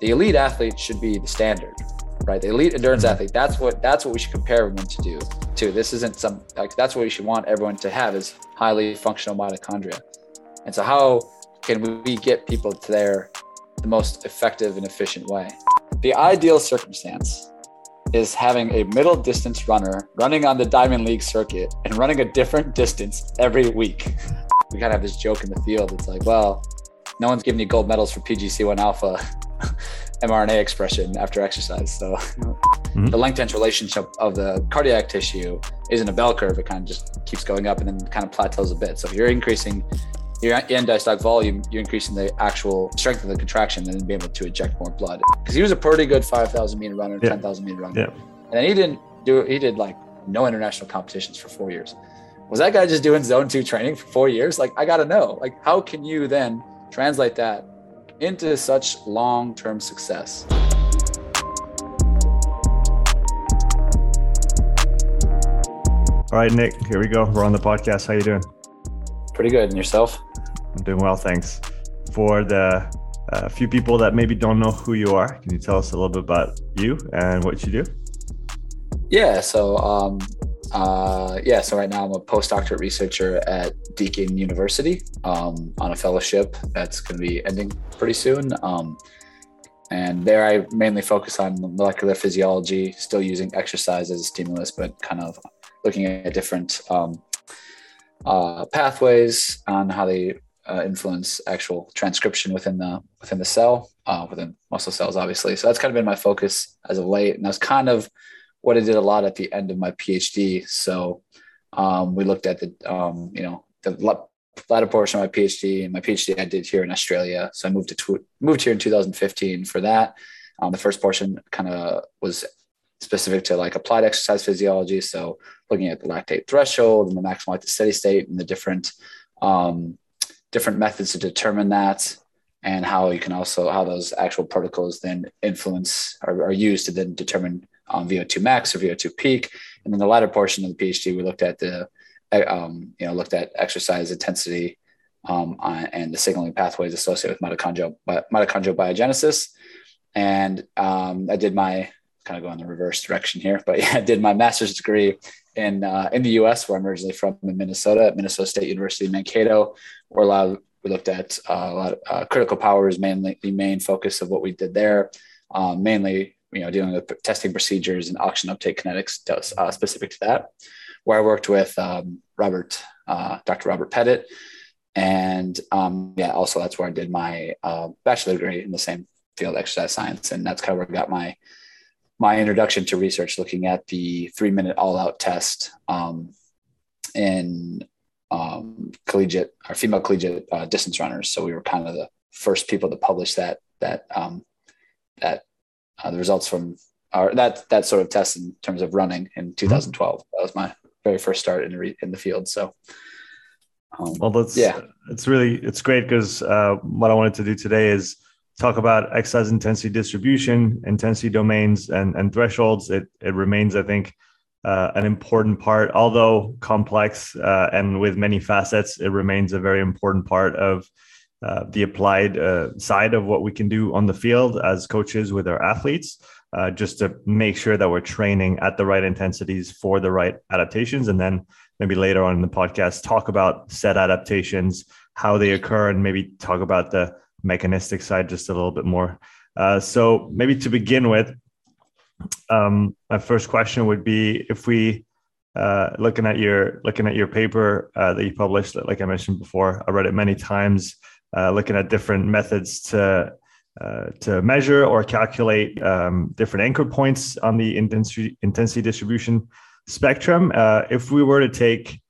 the elite athlete should be the standard, right? The elite endurance mm-hmm. athlete. That's what that's what we should compare everyone to do. To this isn't some like that's what we should want everyone to have is highly functional mitochondria. And so how can we get people to there the most effective and efficient way? The ideal circumstance is having a middle distance runner running on the Diamond League circuit and running a different distance every week. We kind of have this joke in the field. It's like, well, no one's giving you gold medals for PGC1 alpha mRNA expression after exercise. So mm-hmm. the length tension relationship of the cardiac tissue isn't a bell curve. It kind of just keeps going up and then kind of plateaus a bit. So if you're increasing your end diastolic volume, you're increasing the actual strength of the contraction and then being able to eject more blood. Because he was a pretty good 5,000 meter runner, yeah. 10,000 meter runner. Yeah. And then he didn't do, he did like no international competitions for four years. Was that guy just doing zone two training for four years? Like, I got to know, like, how can you then translate that into such long term success? All right, Nick, here we go. We're on the podcast. How you doing? Pretty good. And yourself? I'm doing well, thanks. For the uh, few people that maybe don't know who you are, can you tell us a little bit about you and what you do? Yeah, so um, uh, yeah, so right now I'm a postdoctorate researcher at Deakin University um, on a fellowship that's going to be ending pretty soon. Um, and there I mainly focus on molecular physiology, still using exercise as a stimulus, but kind of looking at different um, uh, pathways on how they uh, influence actual transcription within the within the cell, uh, within muscle cells, obviously. So that's kind of been my focus as of late, and that's kind of what I did a lot at the end of my PhD. So um, we looked at the um, you know the latter portion of my PhD, and my PhD I did here in Australia. So I moved to tw- moved here in 2015 for that. Um, the first portion kind of was specific to like applied exercise physiology. So looking at the lactate threshold and the maximal lactate steady state and the different um, different methods to determine that and how you can also how those actual protocols then influence or are used to then determine um, VO2 max or VO2 peak. And then the latter portion of the PhD, we looked at the um, you know looked at exercise intensity um, and the signaling pathways associated with mitochondrial mitochondrial biogenesis. And um, I did my kind of go in the reverse direction here, but yeah, I did my master's degree in uh, in the U.S. where I'm originally from in Minnesota at Minnesota State University Mankato, where a lot of, we looked at uh, a lot of uh, critical power is mainly the main focus of what we did there, um, mainly you know dealing with testing procedures and oxygen uptake kinetics does, uh, specific to that, where I worked with um, Robert, uh, Dr. Robert Pettitt, and um, yeah, also that's where I did my uh, bachelor degree in the same field, exercise science, and that's kind of where I got my my introduction to research looking at the three minute all out test um, in um, collegiate or female collegiate uh, distance runners. So we were kind of the first people to publish that, that, um, that uh, the results from our, that, that sort of test in terms of running in 2012. That was my very first start in, re, in the field. So, um, well, that's, yeah, it's really, it's great because uh, what I wanted to do today is talk about exercise intensity distribution, intensity domains, and, and thresholds, it, it remains, I think, uh, an important part, although complex uh, and with many facets, it remains a very important part of uh, the applied uh, side of what we can do on the field as coaches with our athletes, uh, just to make sure that we're training at the right intensities for the right adaptations. And then maybe later on in the podcast, talk about set adaptations, how they occur, and maybe talk about the mechanistic side just a little bit more. Uh, so maybe to begin with, um, my first question would be if we uh, looking at your looking at your paper uh, that you published, like I mentioned before, I read it many times. Uh, looking at different methods to uh, to measure or calculate um, different anchor points on the intensity intensity distribution spectrum. Uh, if we were to take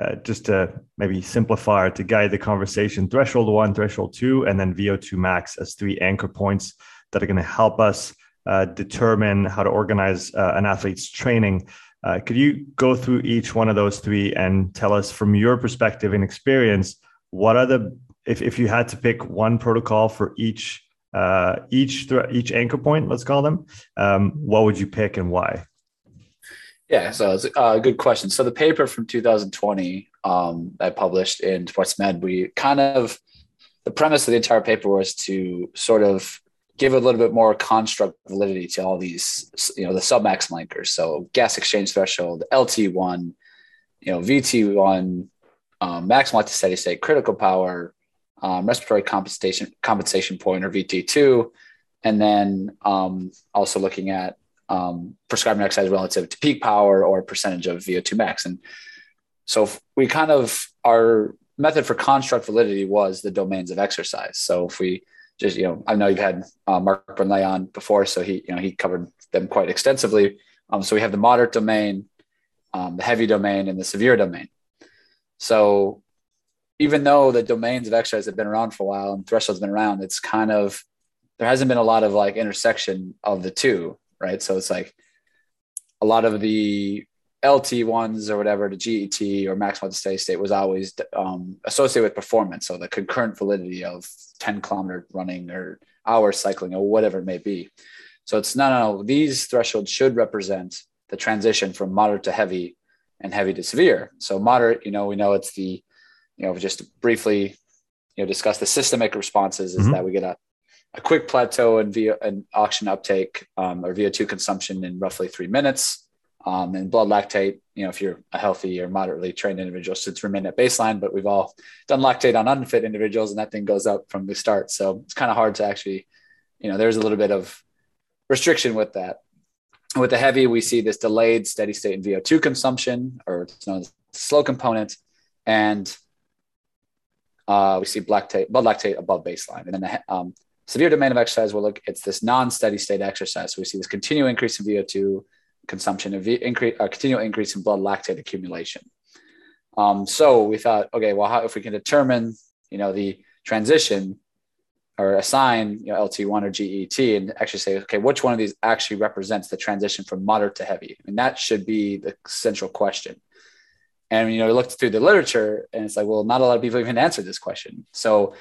uh, just to maybe simplify or to guide the conversation, threshold one, threshold two, and then VO2 max as three anchor points that are going to help us uh, determine how to organize an athlete's training. Uh, could you go through each one of those three and tell us from your perspective and experience, what are the, if, if you had to pick one protocol for each uh, each each anchor point, let's call them, um, what would you pick and why? Yeah, so it's a good question. So the paper from 2020 um, I published in Sports Med, we kind of the premise of the entire paper was to sort of give a little bit more construct validity to all these, you know, the submax anchors. So gas exchange threshold, LT1, you know, VT1, um, maximal steady state, critical power, um, respiratory compensation compensation point or VT2, and then um, also looking at um, prescribing exercise relative to peak power or percentage of VO2 max. And so we kind of our method for construct validity was the domains of exercise. So if we just you know I know you've had uh, Mark Burnley on before, so he you know he covered them quite extensively. Um, so we have the moderate domain, um, the heavy domain, and the severe domain. So even though the domains of exercise have been around for a while and thresholds been around, it's kind of there hasn't been a lot of like intersection of the two, right? So it's like a lot of the LT ones or whatever, the GET or maximal steady state was always um, associated with performance. So the concurrent validity of 10 kilometer running or hour cycling or whatever it may be. So it's no, no, no. These thresholds should represent the transition from moderate to heavy and heavy to severe. So moderate, you know, we know it's the, you know, just briefly, you know, discuss the systemic responses is mm-hmm. that we get a, a quick plateau in via an oxygen uptake um, or VO2 consumption in roughly three minutes. Um, and blood lactate, you know, if you're a healthy or moderately trained individual, should remain at baseline. But we've all done lactate on unfit individuals, and that thing goes up from the start. So it's kind of hard to actually, you know, there's a little bit of restriction with that. With the heavy, we see this delayed steady state in VO2 consumption, or it's known as slow component, and uh, we see lactate, blood lactate above baseline. And then the um, severe domain of exercise, will look, it's this non-steady state exercise. So we see this continual increase in VO2 consumption, increase, uh, continual increase in blood lactate accumulation. Um, so we thought, okay, well, how, if we can determine, you know, the transition or assign you know, LT1 or GET and actually say, okay, which one of these actually represents the transition from moderate to heavy? And that should be the central question. And, you know, we looked through the literature and it's like, well, not a lot of people even answered this question. So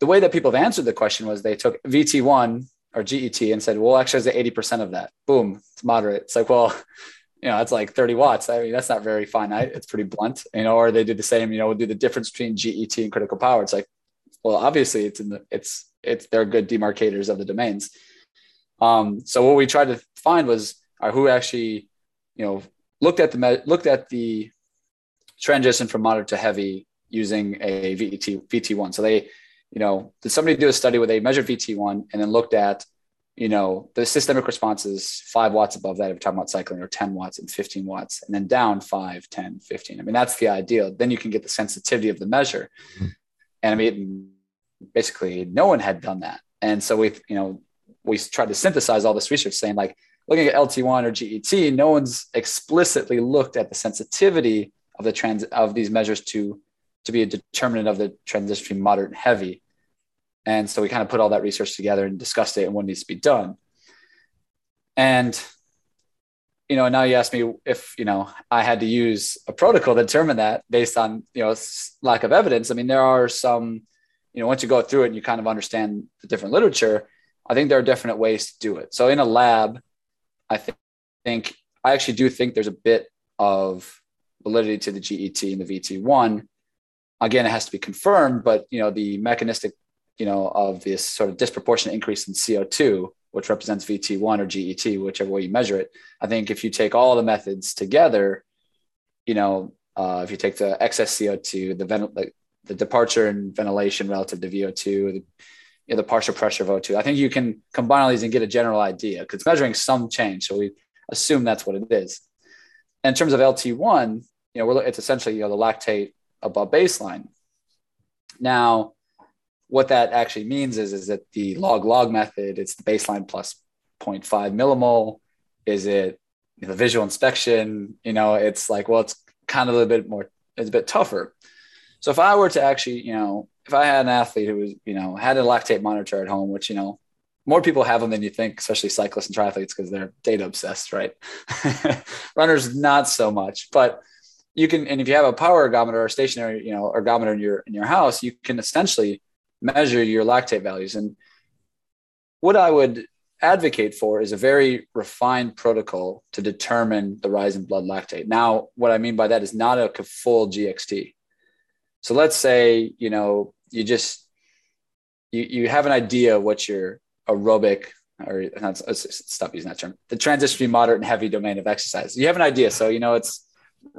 the way that people have answered the question was they took VT1 or GET and said, well, actually, it's 80% of that. Boom, it's moderate. It's like, well, you know, it's like 30 watts. I mean, that's not very finite. It's pretty blunt, you know, or they do the same, you know, we'll do the difference between GET and critical power. It's like, well, obviously it's in the, it's, it's, they're good demarcators of the domains. Um, so what we tried to find was uh, who actually, you know, looked at the, looked at the transition from moderate to heavy using a VT, VT1. So they, you know, did somebody do a study where they measured VT1 and then looked at, you know, the systemic responses five watts above that if you're talking about cycling or 10 watts and 15 watts, and then down five, 10, 15. I mean, that's the ideal. Then you can get the sensitivity of the measure. Mm-hmm. And I mean, basically no one had done that. And so we, you know, we tried to synthesize all this research saying like looking at LT1 or GET, no one's explicitly looked at the sensitivity of the trans of these measures to to be a determinant of the transition between moderate and heavy. And so we kind of put all that research together and discussed it and what needs to be done. And, you know, now you ask me if, you know, I had to use a protocol to determine that based on, you know, lack of evidence. I mean, there are some, you know, once you go through it and you kind of understand the different literature, I think there are definite ways to do it. So in a lab, I think, think I actually do think there's a bit of validity to the GET and the VT1 again, it has to be confirmed, but you know, the mechanistic, you know, of this sort of disproportionate increase in CO2, which represents VT1 or GET, whichever way you measure it. I think if you take all the methods together, you know, uh, if you take the excess CO2, the, ven- the, departure and ventilation relative to VO2, the, you know, the partial pressure of O2, I think you can combine all these and get a general idea because measuring some change. So we assume that's what it is. In terms of LT1, you know, we're, it's essentially, you know, the lactate above baseline. Now, what that actually means is, is that the log log method, it's the baseline plus 0.5 millimole. Is it the visual inspection? You know, it's like, well, it's kind of a little bit more, it's a bit tougher. So if I were to actually, you know, if I had an athlete who was, you know, had a lactate monitor at home, which, you know, more people have them than you think, especially cyclists and triathletes, because they're data obsessed, right? Runners, not so much. But you can and if you have a power ergometer or stationary you know ergometer in your in your house you can essentially measure your lactate values. And what i would advocate for is a very refined protocol to determine the rise in blood lactate. Now what i mean by that is not a full gxt so let's say you know you just you, you have an idea of what your aerobic or let's stop using that term the transition between moderate and heavy domain of exercise. You have an idea. So you know it's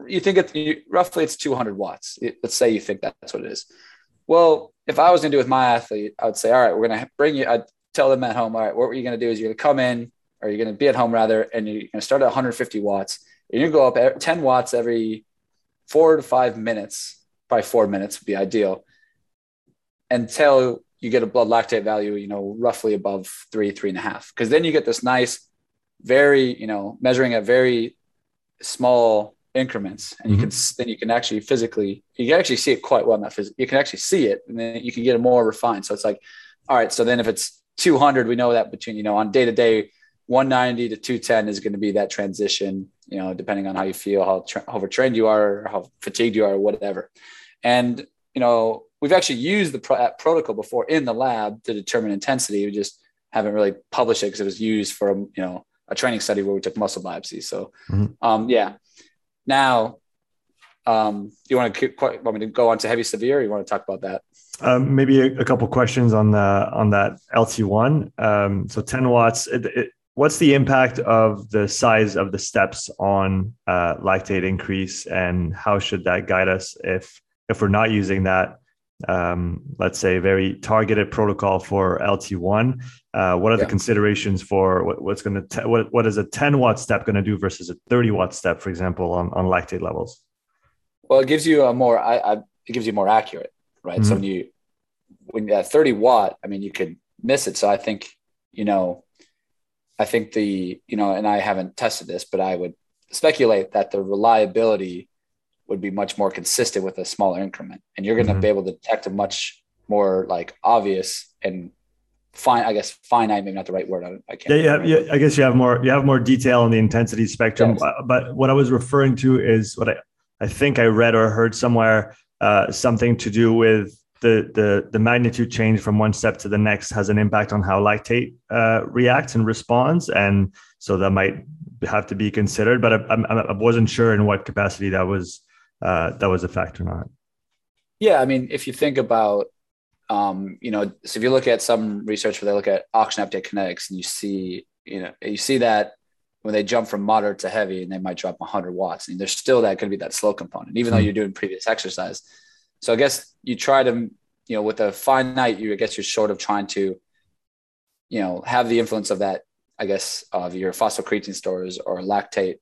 you think it you, roughly it's 200 watts let's say you think that's what it is well if i was going to do with my athlete i would say all right we're going to bring you i'd tell them at home all right what you're going to do is you're going to come in or you're going to be at home rather and you're going to start at 150 watts and you go up 10 watts every four to five minutes probably four minutes would be ideal until you get a blood lactate value, you know, roughly above three, three and a half. Because then you get this nice, very, you know, measuring a very small increments, and mm-hmm. you can then you can actually physically you can actually see it quite well. Not physically, you can actually see it, and then you can get it more refined. So it's like, all right. So then if it's 200, we know that between you know on day to day, 190 to 210 is going to be that transition. You know, depending on how you feel, how, tra- how overtrained you are, how fatigued you are, or whatever. And you know, we've actually used the pro- protocol before in the lab to determine intensity. We just haven't really published it because it was used for you know a training study where we took muscle biopsies. So, mm-hmm. um, yeah. Now, um, you want to want me to go on to heavy severe? you want to talk about that? Um, maybe a, a, couple questions on the on that LT one. Um, so 10 watts. It, it, what's the impact of the size of the steps on uh, lactate increase, and how should that guide us if if we're not using that? um, let's say, very targeted protocol for LT1. Uh, what are yeah. the considerations for what, what's going to what what is a 10 watt step going to do versus a 30 watt step, for example, on, on lactate levels? Well, it gives you a more I, I it gives you more accurate, right? Mm-hmm. So when you when at 30 watt, I mean, you could miss it. So I think you know, I think the you know, and I haven't tested this, but I would speculate that the reliability would be much more consistent with a smaller increment and you're going to mm-hmm. be able to detect a much more like obvious and fine i guess finite maybe not the right word i, I can't yeah, yeah, yeah i guess you have more you have more detail on the intensity spectrum yes. Uh, but what i was referring to is what i i think i read or heard somewhere uh, something to do with the the the magnitude change from one step to the next has an impact on how lactate uh, reacts and responds and so that might have to be considered but I, I, I wasn't sure in what capacity that was uh, that was a factor or not. Yeah, I mean, if you think about, um, you know, so if you look at some research where they look at oxygen uptake kinetics, and you see, you know, you see that when they jump from moderate to heavy, and they might drop 100 watts, and there's still that going to be that slow component, even though hmm. you're doing previous exercise. So I guess you try to, you know, with a finite, you I guess you're sort of trying to, you know, have the influence of that, I guess, of your phosphocreatine stores or lactate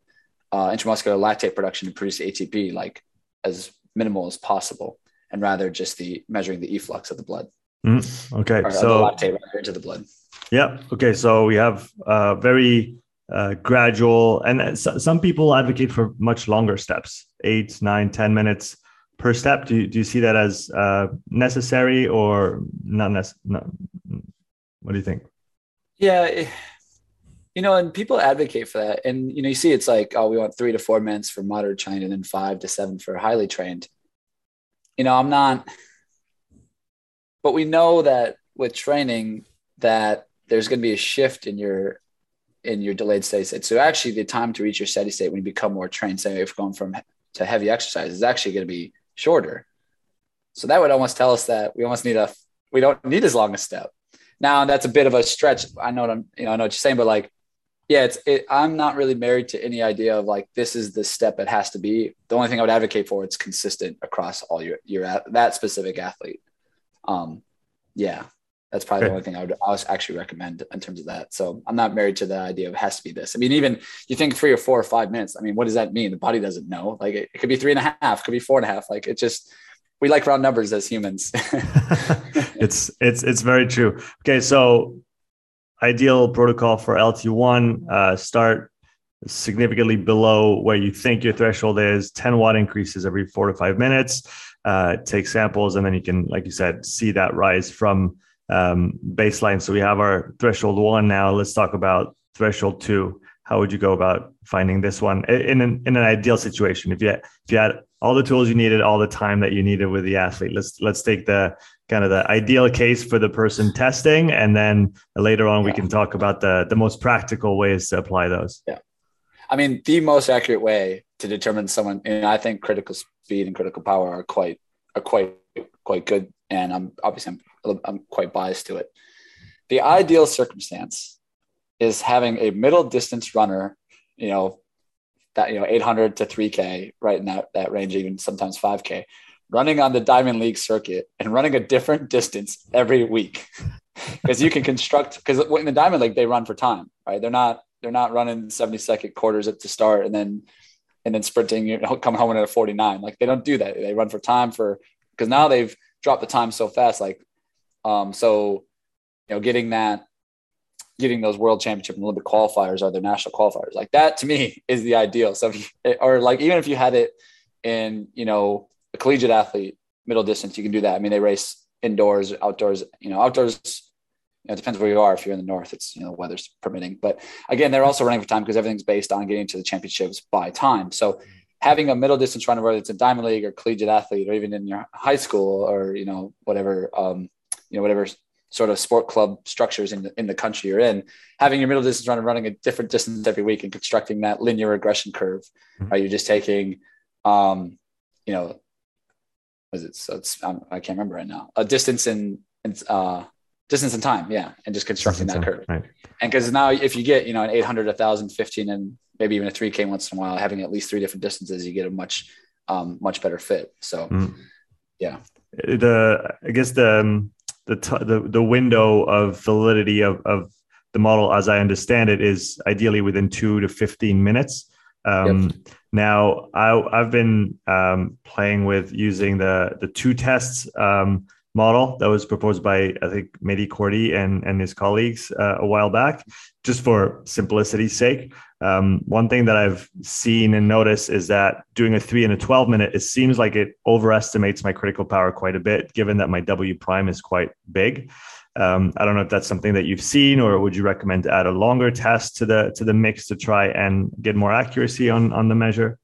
uh, intramuscular lactate production to produce ATP like as minimal as possible, and rather just the measuring the efflux of the blood. Mm, okay, or, so lactate into the blood. Yeah. Okay, so we have uh, very uh, gradual, and some people advocate for much longer steps, eight, nine, ten minutes per step. Do you, do you see that as uh, necessary or not necessary? What do you think? Yeah, you know, and people advocate for that. And, you know, you see it's like, oh, we want three to four minutes for moderate trained and then five to seven for highly trained. You know, I'm not, but we know that with training that there's going to be a shift in your in your delayed steady state. So actually the time to reach your steady state when you become more trained, say if going from to heavy exercise is actually going to be shorter. So that would almost tell us that we almost need a we don't need as long a step. Now that's a bit of a stretch. I know what I'm, you know, I know what you're saying, but like yeah, it's it, I'm not really married to any idea of like this is the step it has to be. The only thing I would advocate for it's consistent across all your your that specific athlete. Um, yeah, that's probably okay. the only thing I would I would actually recommend in terms of that. So I'm not married to the idea of it has to be this. I mean, even you think three or four or five minutes. I mean, what does that mean? The body doesn't know. Like it, it could be three and a half, could be four and a half. Like it just we like round numbers as humans. it's it's it's very true. Okay, so ideal protocol for LT1, uh, start significantly below where you think your threshold is, 10 watt increases every four to five minutes. Uh, take samples, and then you can, like you said, see that rise from um, baseline. So we have our threshold one now. Let's talk about threshold two. How would you go about finding this one in an, in an ideal situation? If you had, if you had all the tools you needed, all the time that you needed with the athlete, let's let's take the kind of the ideal case for the person testing and then later on yeah. we can talk about the the most practical ways to apply those. Yeah. I mean the most accurate way to determine someone and i think critical speed and critical power are quite are quite quite good and i'm obviously i'm, I'm quite biased to it. The ideal circumstance is having a middle distance runner, you know, that you know 800 to 3k right in that that range even sometimes 5k running on the diamond league circuit and running a different distance every week because you can construct because in the diamond league they run for time right they're not they're not running 70 second quarters at the start and then and then sprinting you know come home in at a 49 like they don't do that they run for time for because now they've dropped the time so fast like um so you know getting that getting those world championship and Olympic qualifiers are their national qualifiers. Like that to me is the ideal. So, you, or like even if you had it in, you know, a collegiate athlete, middle distance, you can do that. I mean, they race indoors, outdoors, you know, outdoors, you know, it depends where you are. If you're in the North, it's, you know, weather's permitting, but again, they're also running for time because everything's based on getting to the championships by time. So having a middle distance runner, whether it's a diamond league or collegiate athlete, or even in your high school or, you know, whatever, um, you know, whatever sort of sport club structures in the, in the country you're in, having your middle distance runner running a different distance every week and constructing that linear regression curve, mm-hmm. right? You're just taking, um, you know, was it? So it's, I'm, I can not remember right now, a distance in, in uh, distance and time. Yeah. And just constructing distance that curve. Right. And cause now if you get, you know, an 800, 1000, 15, and maybe even a 3k once in a while, having at least three different distances, you get a much, um, much better fit. So mm-hmm. yeah. The, I guess the, um, the, t- the the window of validity of, of the model, as I understand it, is ideally within two to fifteen minutes. Um, yep. Now, I, have been um, playing with using the the two tests um, model that was proposed by I think Mehdi Kordi and and his colleagues uh, a while back, just for simplicity's sake. Um, one thing that I've seen and noticed is that doing a three and a 12 minute, it seems like it overestimates my critical power quite a bit, given that my W prime is quite big. Um, I don't know if that's something that you've seen, or would you recommend to add a longer test to the to the mix to try and get more accuracy on on the measure?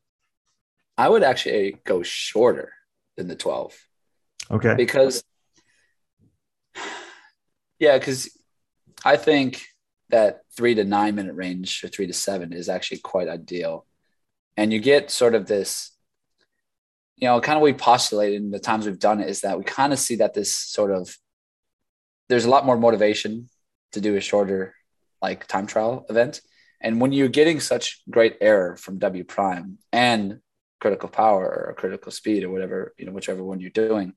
I would actually go shorter than the 12. Okay. Because yeah, because I think that three to nine minute range or three to seven is actually quite ideal. And you get sort of this, you know, kind of we postulated in the times we've done it is that we kind of see that this sort of, there's a lot more motivation to do a shorter like time trial event. And when you're getting such great error from W prime and critical power or critical speed or whatever, you know, whichever one you're doing,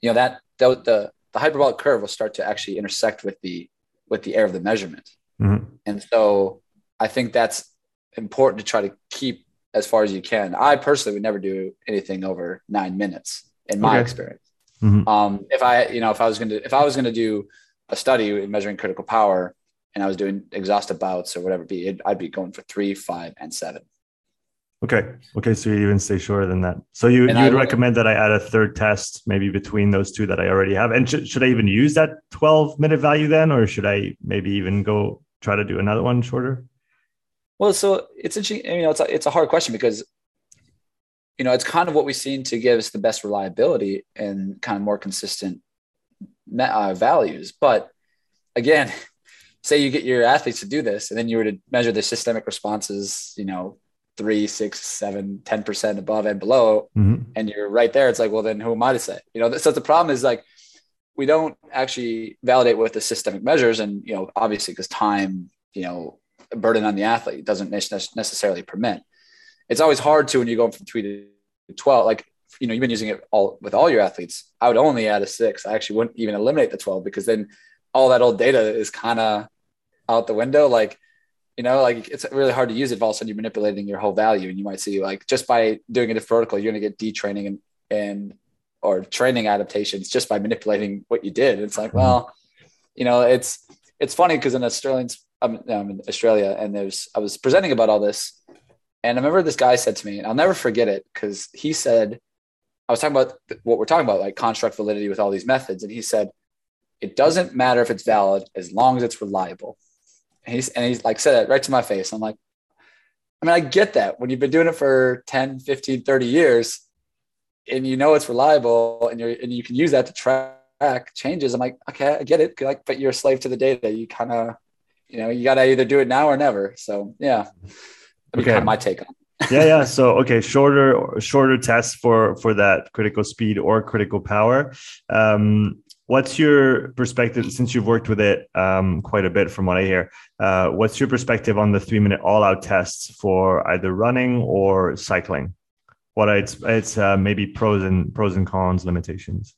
you know, that, the, the the hyperbolic curve will start to actually intersect with the with the error of the measurement. Mm-hmm. And so I think that's important to try to keep as far as you can. I personally would never do anything over nine minutes in my okay. experience. Mm-hmm. Um, if I, you know, if I was going to, if I was going to do a study measuring critical power and I was doing exhaustive bouts or whatever it be, it, I'd be going for three, five, and seven. Okay. Okay. So you even stay shorter than that. So you you would recommend that I add a third test maybe between those two that I already have. And should, should I even use that 12 minute value then, or should I maybe even go try to do another one shorter? Well, so it's interesting. You know, it's a, it's a hard question because you know it's kind of what we've seen to give us the best reliability and kind of more consistent uh, values. But again, say you get your athletes to do this, and then you were to measure the systemic responses, you know, three, six, seven, 10% above and below, mm-hmm. and you're right there. It's like, well, then who am I to say? You know, so the problem is like, we don't actually validate with the systemic measures. And, you know, obviously because time, you know, burden on the athlete doesn't necessarily permit. It's always hard to, when you go from three to 12, like, you know, you've been using it all with all your athletes. I would only add a six. I actually wouldn't even eliminate the 12 because then all that old data is kind of out the window. Like, you know, like it's really hard to use it if all of a sudden you're manipulating your whole value. And you might see like just by doing it vertical, you're going to get detraining and, and, or training adaptations just by manipulating what you did. It's like, well, you know, it's, it's funny because in Australian, I'm, um, I'm in Australia and there's, I was presenting about all this. And I remember this guy said to me, and I'll never forget it because he said, I was talking about what we're talking about, like construct validity with all these methods. And he said, it doesn't matter if it's valid as long as it's reliable. And he's, and he's like said it right to my face. I'm like, I mean, I get that when you've been doing it for 10, 15, 30 years and you know it's reliable and you're, and you can use that to track changes. I'm like, okay, I get it. Like, but you're a slave to the data. You kind of, you know, you got to either do it now or never. So yeah, okay. kind of my take on. yeah, yeah. So okay, shorter shorter tests for for that critical speed or critical power. Um, What's your perspective since you've worked with it um, quite a bit, from what I hear? Uh, what's your perspective on the three-minute all-out tests for either running or cycling? What it's it's uh, maybe pros and pros and cons, limitations.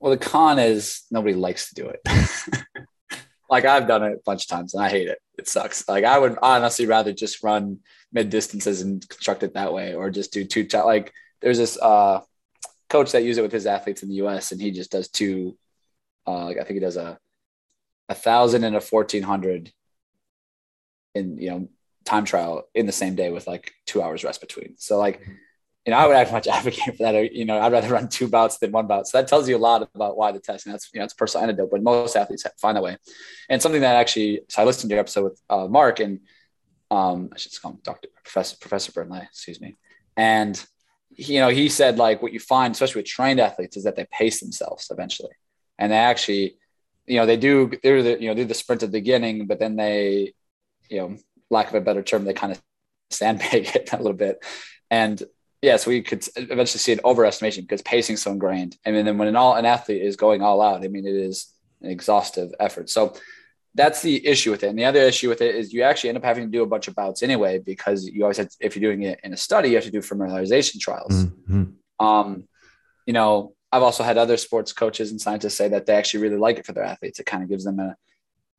Well, the con is nobody likes to do it. like I've done it a bunch of times and I hate it. It sucks. Like I would honestly rather just run mid distances and construct it that way, or just do two. Like there's this uh, coach that uses it with his athletes in the U.S. and he just does two uh, like I think he does a a thousand and a fourteen hundred in you know time trial in the same day with like two hours rest between. So like, you know, I would actually much advocate for that. You know, I'd rather run two bouts than one bout. So that tells you a lot about why the testing. That's you know, it's personal anecdote, but most athletes find that way. And something that actually, so I listened to your episode with uh, Mark and um, I should call him Doctor Professor Professor Burnley, excuse me. And you know, he said like what you find, especially with trained athletes, is that they pace themselves eventually and they actually, you know, they do they're the you know do the sprint at the beginning, but then they, you know, lack of a better term, they kind of sandbag it a little bit, and yeah, so we could eventually see an overestimation because pacing so ingrained. I mean, then when an all an athlete is going all out, I mean, it is an exhaustive effort. So that's the issue with it. And the other issue with it is you actually end up having to do a bunch of bouts anyway because you always have to, if you're doing it in a study, you have to do familiarization trials. Mm-hmm. Um, you know, I've also had other sports coaches and scientists say that they actually really like it for their athletes. It kind of gives them a,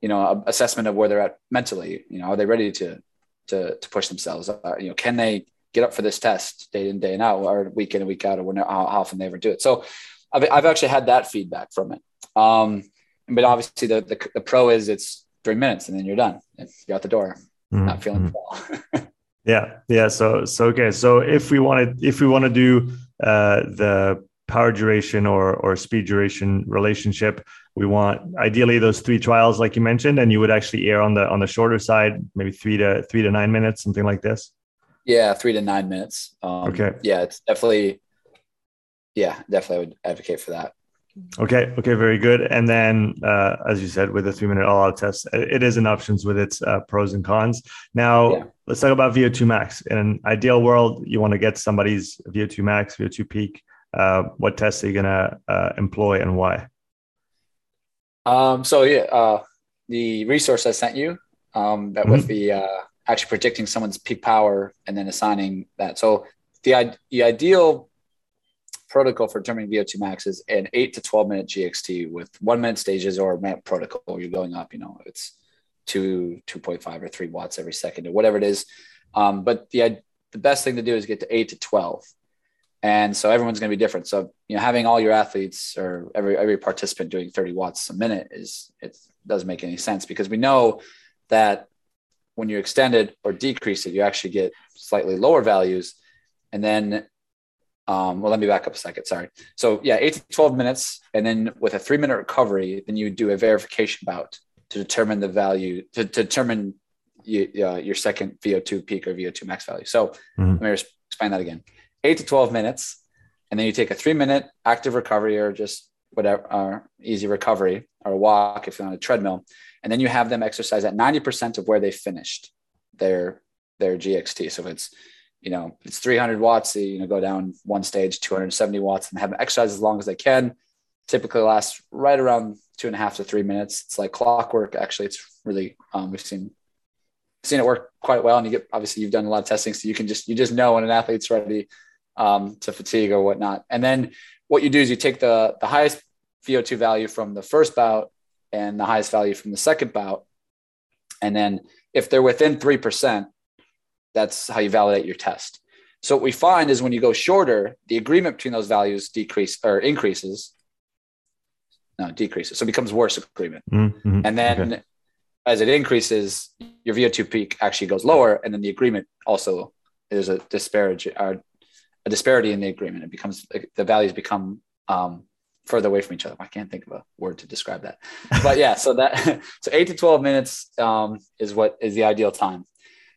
you know, a assessment of where they're at mentally. You know, are they ready to to to push themselves? Uh, you know, can they get up for this test day in day and out, or week in and week out, or when how often they ever do it? So, I've I've actually had that feedback from it. Um, but obviously, the, the the pro is it's three minutes and then you're done. You're out the door, mm-hmm. not feeling well. yeah, yeah. So so okay. So if we want to, if we want to do uh, the power duration or or speed duration relationship we want ideally those three trials like you mentioned and you would actually err on the on the shorter side maybe three to three to nine minutes something like this yeah three to nine minutes. Um, okay. yeah it's definitely yeah definitely I would advocate for that. Okay okay very good. And then uh, as you said with the three minute all out test it is an options with its uh, pros and cons. Now yeah. let's talk about vo2 max. In an ideal world you want to get somebody's vo2 max vo2 peak. Uh, what tests are you going to uh, employ and why? Um, so yeah, uh, the resource I sent you um, that mm-hmm. with the uh, actually predicting someone's peak power and then assigning that. So the the ideal protocol for determining VO2 max is an eight to 12 minute GXT with one minute stages or minute protocol. You're going up, you know, it's two, 2.5 or three watts every second or whatever it is. Um, but the, the best thing to do is get to eight to 12 and so everyone's going to be different so you know having all your athletes or every every participant doing 30 watts a minute is it doesn't make any sense because we know that when you extend it or decrease it you actually get slightly lower values and then um, well let me back up a second sorry so yeah 8 to 12 minutes and then with a three minute recovery then you do a verification bout to determine the value to, to determine you, uh, your second vo2 peak or vo2 max value so mm-hmm. let me explain that again eight to 12 minutes. And then you take a three minute active recovery or just whatever, uh, easy recovery or walk if you're on a treadmill. And then you have them exercise at 90% of where they finished their, their GXT. So if it's, you know, it's 300 watts, so, you know, go down one stage, 270 watts and have them exercise as long as they can. Typically lasts right around two and a half to three minutes. It's like clockwork. Actually, it's really, um, we've seen seen it work quite well. And you get obviously you've done a lot of testing, so you can just you just know when an athlete's ready um, to fatigue or whatnot. And then what you do is you take the, the highest VO2 value from the first bout and the highest value from the second bout. And then if they're within 3%, that's how you validate your test. So what we find is when you go shorter, the agreement between those values decrease or increases. No, decreases. So it becomes worse agreement. Mm-hmm. And then okay. as it increases, your VO2 peak actually goes lower. And then the agreement also is a disparage or a disparity in the agreement. It becomes the values become um, further away from each other. I can't think of a word to describe that, but yeah. So that so eight to twelve minutes um, is what is the ideal time,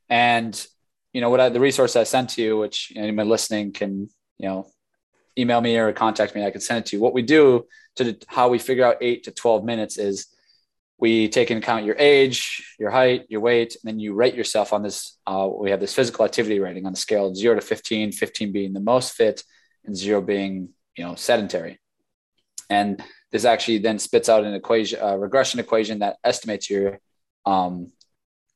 and you know what I, the resource I sent to you, which anyone listening can you know email me or contact me. I can send it to you. What we do to how we figure out eight to twelve minutes is we take into account your age, your height, your weight, and then you rate yourself on this. Uh, we have this physical activity rating on a scale of zero to 15, 15 being the most fit and zero being, you know, sedentary. and this actually then spits out an equation, a regression equation that estimates your um,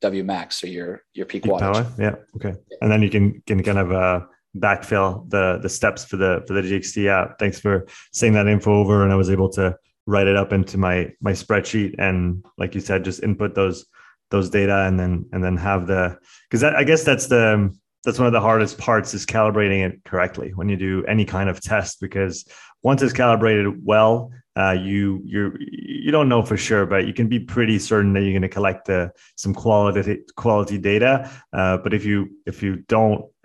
W max, so your your peak, peak wattage. Power. Yeah. Okay. And then you can can kind of uh, backfill the the steps for the for the GXT app. Thanks for saying that info over, and I was able to write it up into my my spreadsheet and, like you said, just input those those data and then and then have the because I guess that's the that's one of the hardest parts is calibrating it correctly when you do any kind of test because once it's calibrated well uh, you you you don't know for sure but you can be pretty certain that you're going to collect uh, some quality quality data. Uh, but if you if you don't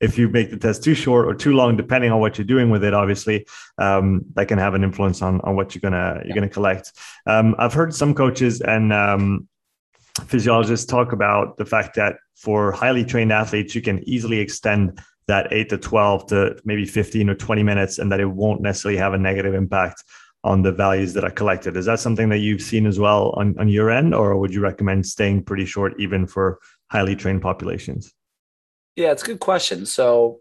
if you make the test too short or too long depending on what you're doing with it obviously um, that can have an influence on on what you're gonna you're gonna collect. Um, i've heard some coaches and um, physiologists talk about the fact that for highly trained athletes, you can easily extend that eight to 12 to maybe 15 or 20 minutes, and that it won't necessarily have a negative impact on the values that are collected. Is that something that you've seen as well on, on your end, or would you recommend staying pretty short even for highly trained populations? Yeah, it's a good question. So,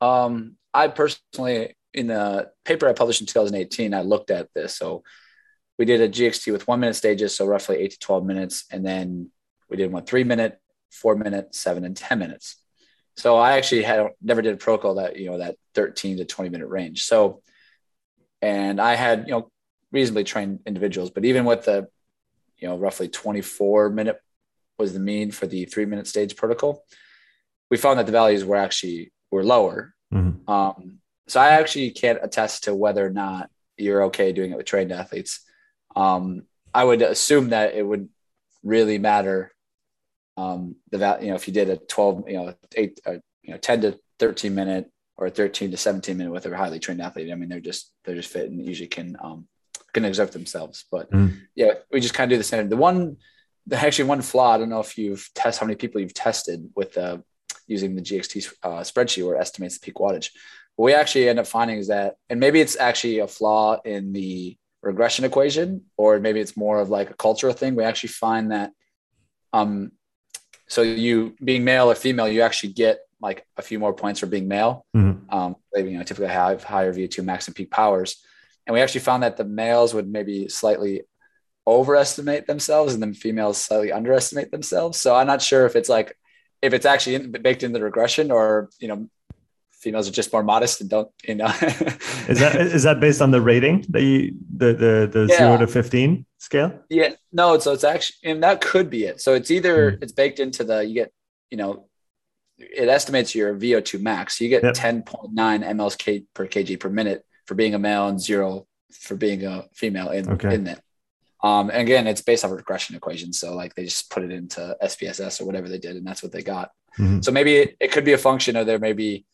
um, I personally, in the paper I published in 2018, I looked at this. So, we did a GXT with one minute stages, so roughly eight to 12 minutes. And then we did one three minute, four minute, seven, and 10 minutes. So I actually had never did a protocol that, you know, that 13 to 20 minute range. So, and I had, you know, reasonably trained individuals, but even with the, you know, roughly 24 minute was the mean for the three minute stage protocol, we found that the values were actually were lower. Mm-hmm. Um, so I actually can't attest to whether or not you're okay doing it with trained athletes um, I would assume that it would really matter um, the value. You know, if you did a 12, you know, eight, uh, you know, 10 to 13 minute or a 13 to 17 minute with a highly trained athlete. I mean, they're just they're just fit and usually can um, can exert themselves. But mm. yeah, we just kind of do the same. The one, the actually one flaw. I don't know if you've tested how many people you've tested with uh, using the GXT uh, spreadsheet where it estimates the peak wattage. What we actually end up finding is that, and maybe it's actually a flaw in the regression equation, or maybe it's more of like a cultural thing. We actually find that, um, so you being male or female, you actually get like a few more points for being male. Mm-hmm. Um, they, you know, typically have higher VO2 max and peak powers. And we actually found that the males would maybe slightly overestimate themselves and the females slightly underestimate themselves. So I'm not sure if it's like, if it's actually in, baked in the regression or, you know, females are just more modest and don't you know is that is that based on the rating that you the the, the yeah. zero to 15 scale yeah no so it's actually and that could be it so it's either mm. it's baked into the you get you know it estimates your vo2 max so you get yep. 10.9 mls k per kg per minute for being a male and zero for being a female in okay. in that um, and again, it's based off a regression equation. So like they just put it into SPSS or whatever they did, and that's what they got. Mm-hmm. So maybe it, it, could be a function of there maybe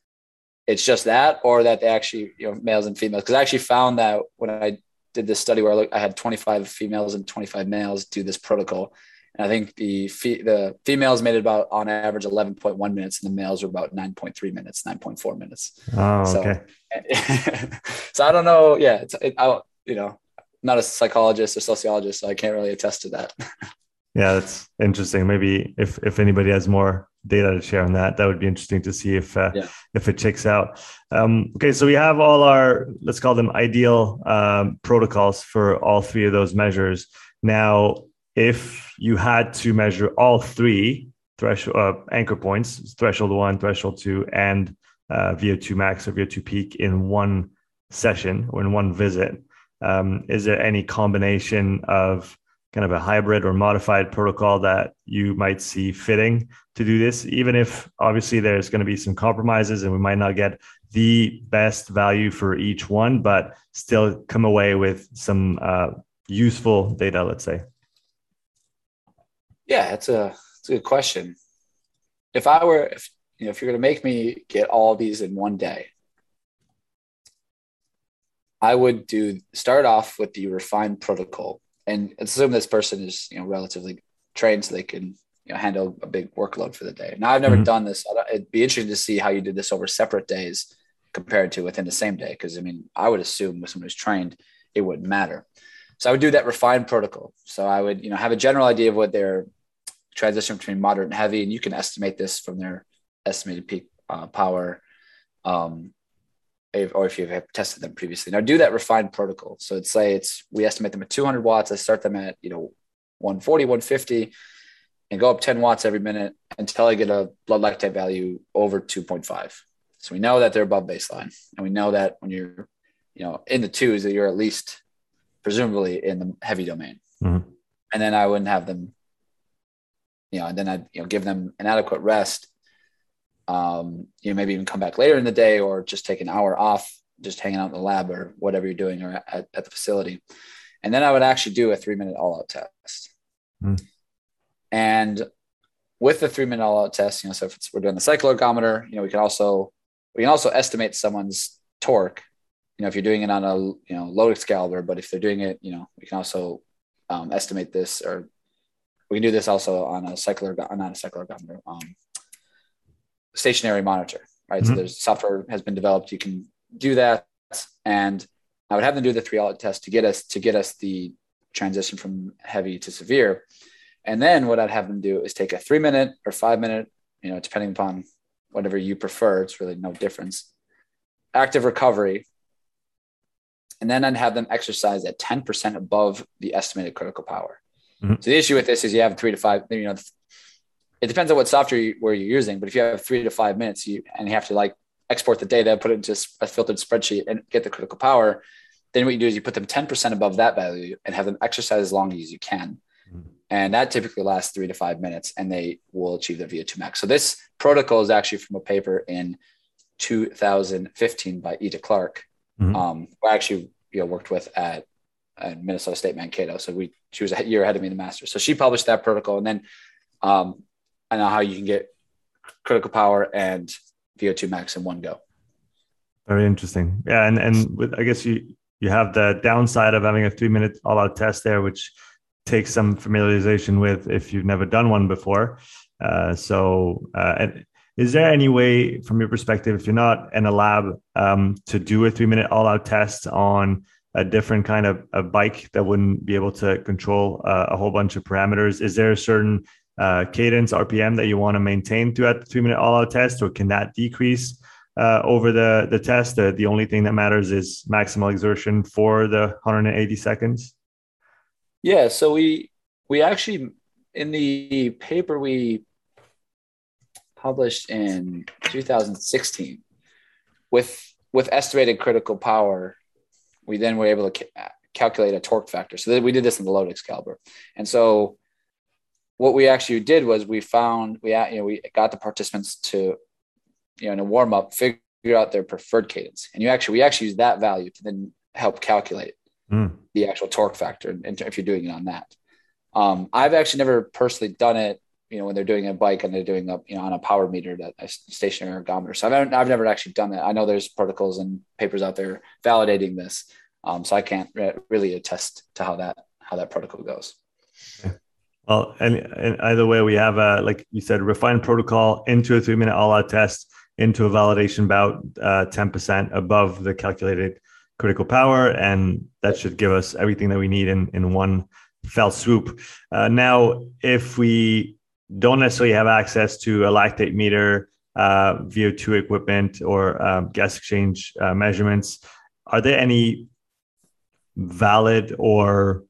it's just that, or that they actually, you know, males and females. Because I actually found that when I did this study where I, looked, I had 25 females and 25 males do this protocol, and I think the fe- the females made it about on average 11.1 minutes, and the males were about 9.3 minutes, 9.4 minutes. Oh, so, okay. so I don't know. Yeah, it's it, I you know not a psychologist or sociologist, so I can't really attest to that. yeah, that's interesting. Maybe if if anybody has more data to share on that. That would be interesting to see if uh, yeah. if it checks out. Um, okay, so we have all our let's call them ideal um, protocols for all three of those measures. Now, if you had to measure all three threshold uh, anchor points, threshold one, threshold two, and uh, VO2 max or VO2 peak in one session or in one visit, um, is there any combination of kind of a hybrid or modified protocol that you might see fitting to do this, even if obviously there's going to be some compromises and we might not get the best value for each one, but still come away with some uh, useful data, let's say? Yeah, it's a, it's a good question. If I were, if, you know, if you're going to make me get all these in one day, I would do start off with the refined protocol and assume this person is you know relatively trained so they can you know handle a big workload for the day. Now I've never mm-hmm. done this. It'd be interesting to see how you did this over separate days compared to within the same day. Because I mean, I would assume with someone who's trained, it wouldn't matter. So I would do that refined protocol. So I would you know have a general idea of what their transition between moderate and heavy, and you can estimate this from their estimated peak uh, power. Um, or if you've tested them previously. Now do that refined protocol. So it's say it's we estimate them at 200 watts. I start them at you know 140, 150, and go up 10 watts every minute until I get a blood lactate value over 2.5. So we know that they're above baseline, and we know that when you're you know in the twos that you're at least presumably in the heavy domain. Mm-hmm. And then I wouldn't have them, you know, and then I'd you know give them an adequate rest um, you know, maybe even come back later in the day or just take an hour off, just hanging out in the lab or whatever you're doing or at, at the facility. And then I would actually do a three minute all out test. Mm. And with the three minute all out test, you know, so if we're doing the cycle ergometer, you know, we can also, we can also estimate someone's torque, you know, if you're doing it on a, you know, Lode Excalibur, but if they're doing it, you know, we can also um, estimate this or we can do this also on a cycle, not a cycle ergometer, um, stationary monitor, right? Mm-hmm. So there's software has been developed. You can do that. And I would have them do the three outlet test to get us to get us the transition from heavy to severe. And then what I'd have them do is take a three minute or five minute, you know, depending upon whatever you prefer. It's really no difference. Active recovery. And then I'd have them exercise at 10% above the estimated critical power. Mm-hmm. So the issue with this is you have three to five, you know, it depends on what software you, where you're using, but if you have three to five minutes, you and you have to like export the data, put it into a filtered spreadsheet, and get the critical power, then what you do is you put them 10% above that value and have them exercise as long as you can. Mm-hmm. And that typically lasts three to five minutes, and they will achieve their VO2 max. So this protocol is actually from a paper in 2015 by Ida Clark, mm-hmm. um, who I actually you know worked with at, at Minnesota State Mankato. So we she was a year ahead of me in the master. So she published that protocol, and then um, I know how you can get critical power and VO2 max in one go. Very interesting. Yeah, and and with I guess you you have the downside of having a three minute all out test there, which takes some familiarization with if you've never done one before. Uh, so, uh, is there any way, from your perspective, if you're not in a lab, um, to do a three minute all out test on a different kind of a bike that wouldn't be able to control uh, a whole bunch of parameters? Is there a certain uh, cadence RPM that you want to maintain throughout the three minute all out test, or can that decrease uh, over the the test? The, the only thing that matters is maximal exertion for the 180 seconds. Yeah, so we we actually in the paper we published in 2016 with with estimated critical power, we then were able to ca- calculate a torque factor. So we did this in the Lode Excalibur, and so what we actually did was we found we you know we got the participants to you know in a warm up figure out their preferred cadence, and you actually we actually use that value to then help calculate mm. the actual torque factor, and if you're doing it on that. Um, I've actually never personally done it. You know, when they're doing a bike and they're doing a you know on a power meter, that a stationary ergometer. So I've I've never actually done that. I know there's protocols and papers out there validating this. Um, so I can't re- really attest to how that how that protocol goes. Well, and, and either way, we have a like you said, refined protocol into a three minute all out test, into a validation bout, uh, ten percent above the calculated critical power, and that should give us everything that we need in in one fell swoop. Uh, now, if we don't necessarily have access to a lactate meter, uh, VO2 equipment, or um, gas exchange uh, measurements, are there any valid or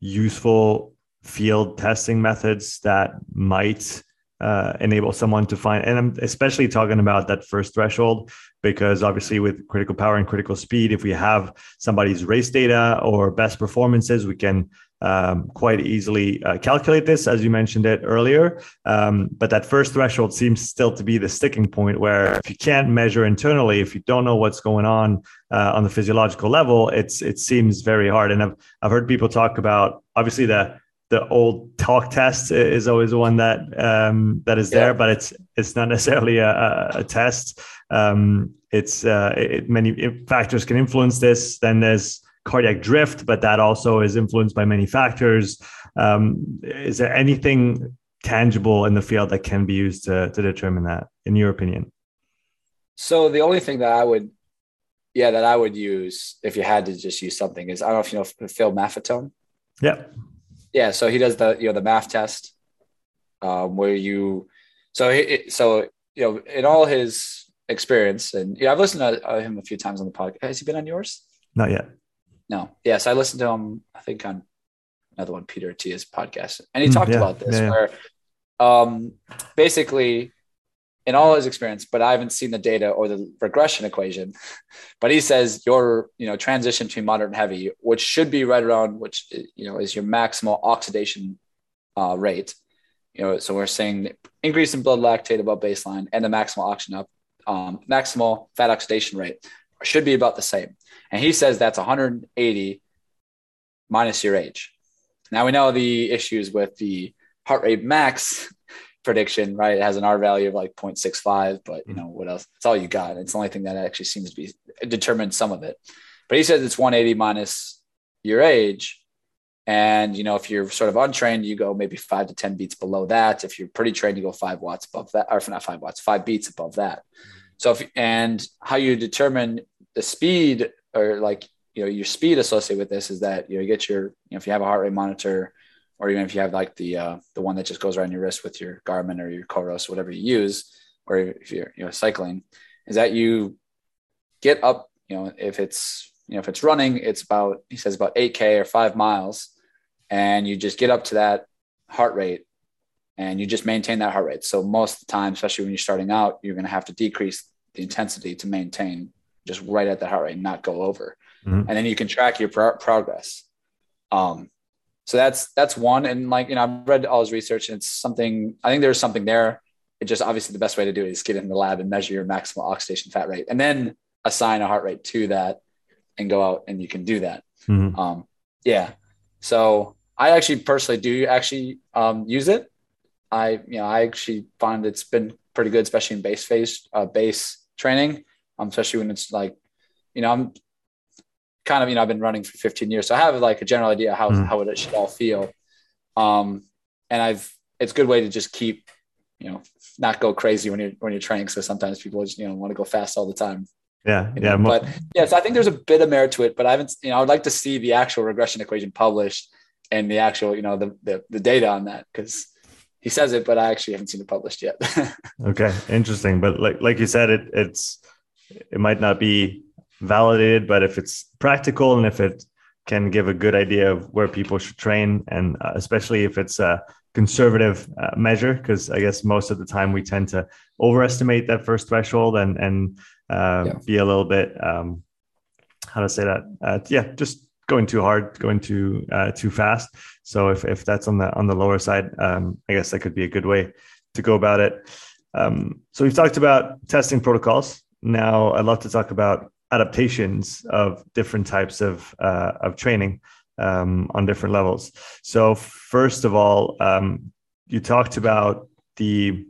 useful field testing methods that might uh, enable someone to find and i'm especially talking about that first threshold because obviously with critical power and critical speed if we have somebody's race data or best performances we can um, quite easily uh, calculate this as you mentioned it earlier um, but that first threshold seems still to be the sticking point where if you can't measure internally if you don't know what's going on uh, on the physiological level it's it seems very hard and I've, I've heard people talk about obviously the the old talk test is always one that um, that is there, but it's it's not necessarily a, a test. Um, it's uh, it, many factors can influence this. Then there's cardiac drift, but that also is influenced by many factors. Um, is there anything tangible in the field that can be used to to determine that, in your opinion? So the only thing that I would, yeah, that I would use if you had to just use something is I don't know if you know Phil Maffetone. Yeah yeah, so he does the you know the MAF test, um, where you, so he, so you know in all his experience, and yeah, I've listened to uh, him a few times on the podcast. Has he been on yours? Not yet. No. Yes, I listened to him. I think on another one, Peter Attia's podcast, and he mm, talked yeah, about this yeah, where, um, basically, in all his experience, but I haven't seen the data or the regression equation. But he says your, you know, transition between moderate and heavy, which should be right around, which you know is your maximal oxidation uh, rate. You know, so we're saying increase in blood lactate above baseline and the maximal oxygen up, um, maximal fat oxidation rate should be about the same. And he says that's 180 minus your age. Now we know the issues with the heart rate max prediction, right? It has an R value of like 0.65, but you mm-hmm. know, what else? It's all you got. It's the only thing that actually seems to be determined some of it. But he says it's 180 minus your age. And you know, if you're sort of untrained, you go maybe five to 10 beats below that. If you're pretty trained, you go five watts above that, or if not five watts, five beats above that. Mm-hmm. So if and how you determine the speed or like you know your speed associated with this is that you know you get your you know if you have a heart rate monitor or even if you have like the uh, the one that just goes around your wrist with your Garmin or your Coros, whatever you use, or if you're you know cycling, is that you get up. You know, if it's you know if it's running, it's about he says about eight k or five miles, and you just get up to that heart rate, and you just maintain that heart rate. So most of the time, especially when you're starting out, you're going to have to decrease the intensity to maintain just right at the heart rate, and not go over, mm-hmm. and then you can track your pro- progress. Um, so that's that's one. And like you know, I've read all his research, and it's something. I think there's something there. It just obviously the best way to do it is get in the lab and measure your maximal oxidation fat rate, and then assign a heart rate to that, and go out and you can do that. Mm-hmm. Um, yeah. So I actually personally do actually um, use it. I you know I actually find it's been pretty good, especially in base phase uh, base training, um, especially when it's like you know I'm kind of you know I've been running for 15 years, so I have like a general idea how mm. how it should all feel. Um, and I've it's a good way to just keep you know not go crazy when you're when you're training. So sometimes people just you know want to go fast all the time. Yeah, you know? yeah. But yes, I think there's a bit of merit to it, but I haven't. You know, I would like to see the actual regression equation published and the actual you know the the, the data on that because he says it, but I actually haven't seen it published yet. okay, interesting. But like like you said, it it's it might not be validated, but if it's practical and if it can give a good idea of where people should train, and uh, especially if it's a conservative uh, measure, because I guess most of the time we tend to overestimate that first threshold and and uh, yeah. be a little bit um, how to say that? Uh, yeah, just going too hard, going too uh, too fast. So if if that's on the on the lower side, um, I guess that could be a good way to go about it. Um, so we've talked about testing protocols. Now I'd love to talk about adaptations of different types of uh, of training um, on different levels. So first of all, um, you talked about the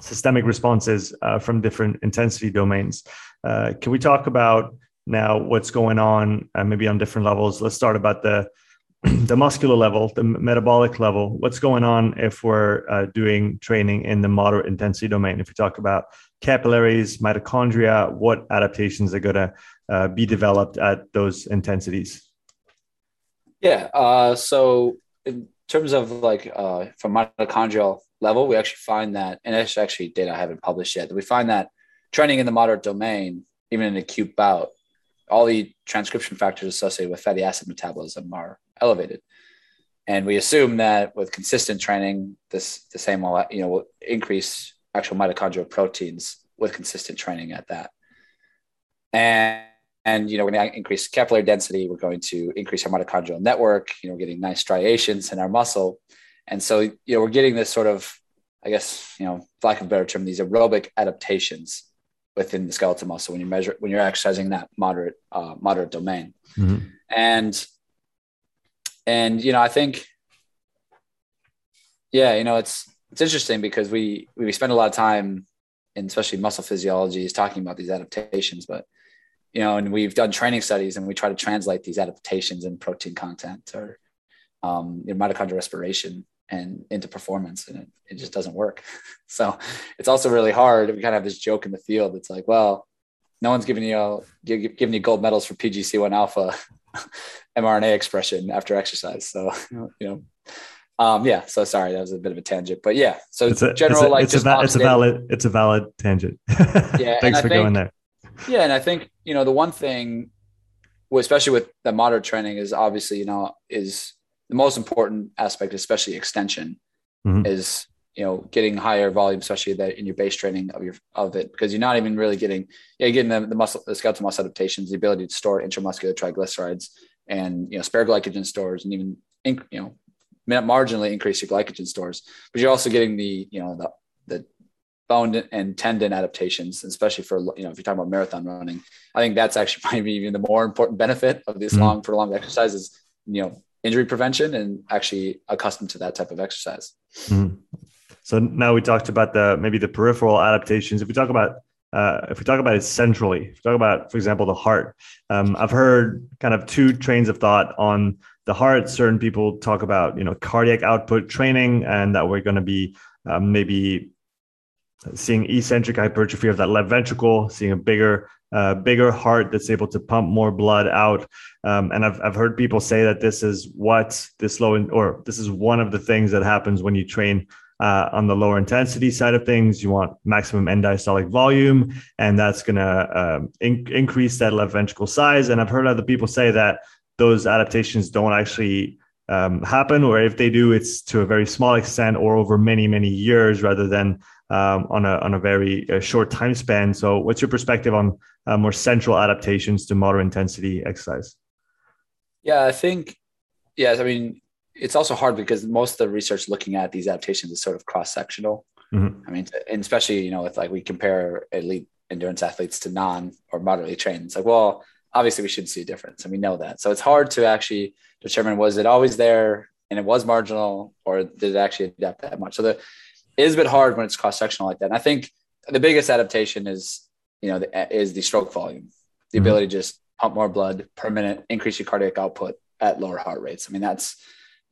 systemic responses uh, from different intensity domains. Uh, can we talk about now what's going on, uh, maybe on different levels? Let's start about the the muscular level, the metabolic level. What's going on if we're uh, doing training in the moderate intensity domain? If we talk about capillaries, mitochondria, what adaptations are going to uh, be developed at those intensities? Yeah. Uh, so in terms of like uh, from mitochondrial level, we actually find that, and it's actually data I haven't published yet, that we find that training in the moderate domain, even in acute bout, all the transcription factors associated with fatty acid metabolism are elevated. And we assume that with consistent training, this the same will you know will increase actual mitochondrial proteins with consistent training at that. And, and you know, we're going to increase capillary density. We're going to increase our mitochondrial network. You know, we're getting nice striations in our muscle. And so, you know, we're getting this sort of, I guess, you know, lack of a better term, these aerobic adaptations within the skeletal muscle when you measure when you're exercising that moderate uh, moderate domain. Mm-hmm. And and you know, I think, yeah, you know, it's it's interesting because we we spend a lot of time in especially muscle physiology is talking about these adaptations but you know and we've done training studies and we try to translate these adaptations in protein content or um, mitochondrial respiration and into performance and it, it just doesn't work. So it's also really hard we kind of have this joke in the field. It's like well no one's giving you giving you gold medals for pgc1 alpha mrna expression after exercise. So you know Um, yeah. So sorry, that was a bit of a tangent, but yeah. So it's a, general, it's a, like it's, a, it's a valid, it's a valid tangent. Yeah. Thanks for think, going there. Yeah, and I think you know the one thing, well, especially with the moderate training, is obviously you know is the most important aspect, especially extension, mm-hmm. is you know getting higher volume, especially that in your base training of your of it, because you're not even really getting yeah getting the, the muscle the skeletal muscle adaptations, the ability to store intramuscular triglycerides and you know spare glycogen stores, and even you know marginally increase your glycogen stores, but you're also getting the you know the the bone and tendon adaptations, especially for you know if you're talking about marathon running. I think that's actually maybe even the more important benefit of this mm-hmm. long prolonged exercise is you know injury prevention and actually accustomed to that type of exercise. Mm-hmm. So now we talked about the maybe the peripheral adaptations. If we talk about uh, if we talk about it centrally, if we talk about, for example, the heart, um, I've heard kind of two trains of thought on the heart. Certain people talk about you know cardiac output training, and that we're going to be um, maybe seeing eccentric hypertrophy of that left ventricle, seeing a bigger uh, bigger heart that's able to pump more blood out. Um, and I've, I've heard people say that this is what this low in, or this is one of the things that happens when you train uh, on the lower intensity side of things. You want maximum end diastolic volume, and that's going to um, in- increase that left ventricle size. And I've heard other people say that those adaptations don't actually um, happen, or if they do, it's to a very small extent or over many, many years rather than um, on a on a very uh, short time span. So, what's your perspective on uh, more central adaptations to moderate intensity exercise? Yeah, I think yes. I mean, it's also hard because most of the research looking at these adaptations is sort of cross sectional. Mm-hmm. I mean, and especially you know, if like we compare elite endurance athletes to non or moderately trained, it's like, well, obviously we should see a difference, and we know that. So it's hard to actually determine was it always there and it was marginal, or did it actually adapt that much? So the it is a bit hard when it's cross sectional like that. And I think the biggest adaptation is, you know, the, is the stroke volume, the mm-hmm. ability to just pump more blood per minute, increase your cardiac output at lower heart rates. I mean, that's,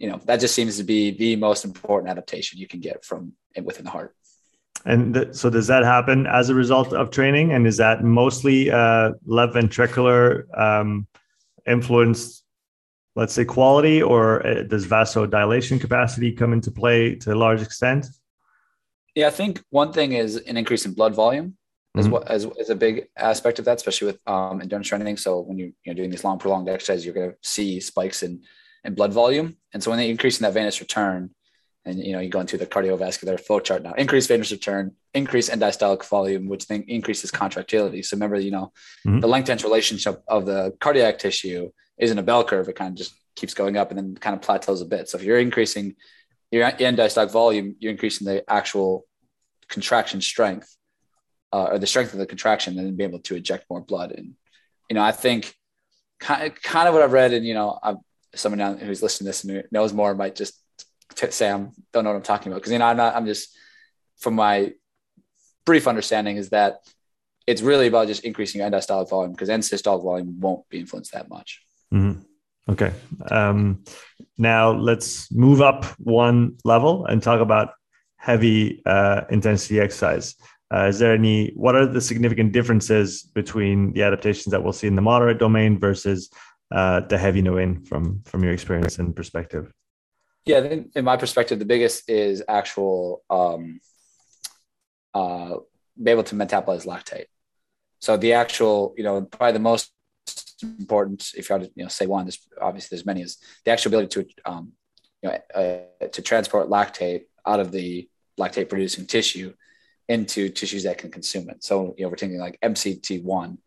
you know, that just seems to be the most important adaptation you can get from within the heart. And th- so, does that happen as a result of training? And is that mostly uh, left ventricular um, influenced, let's say, quality, or uh, does vasodilation capacity come into play to a large extent? Yeah, I think one thing is an increase in blood volume mm-hmm. is what is, is, a big aspect of that, especially with um, endurance training. So when you, you're doing these long prolonged exercises, you're going to see spikes in in blood volume, and so when they increase in that venous return, and you know you go into the cardiovascular flow chart now, increase venous return, increase end diastolic volume, which then increases contractility. So remember, you know, mm-hmm. the length tense relationship of the cardiac tissue isn't a bell curve; it kind of just keeps going up and then kind of plateaus a bit. So if you're increasing your end diastolic volume, you're increasing the actual contraction strength uh, or the strength of the contraction and then be able to eject more blood. And, you know, I think kind of, kind of what I've read and, you know, I'm, someone who's listening to this and knows more might just t- say, I'm don't know what I'm talking about. Cause you know, I'm not, I'm just from my brief understanding is that it's really about just increasing your end diastolic volume because end systolic volume won't be influenced that much. Mm-hmm. Okay. Um, now let's move up one level and talk about heavy uh, intensity exercise. Uh, is there any? What are the significant differences between the adaptations that we'll see in the moderate domain versus uh, the heavy domain from from your experience and perspective? Yeah, I think in my perspective, the biggest is actual um, uh, be able to metabolize lactate. So the actual, you know, probably the most important, if you had to, you know, say one, there's obviously there's many, is the actual ability to, um, you know, uh, to transport lactate out of the lactate producing tissue into tissues that can consume it. So, you know, we're thinking like MCT1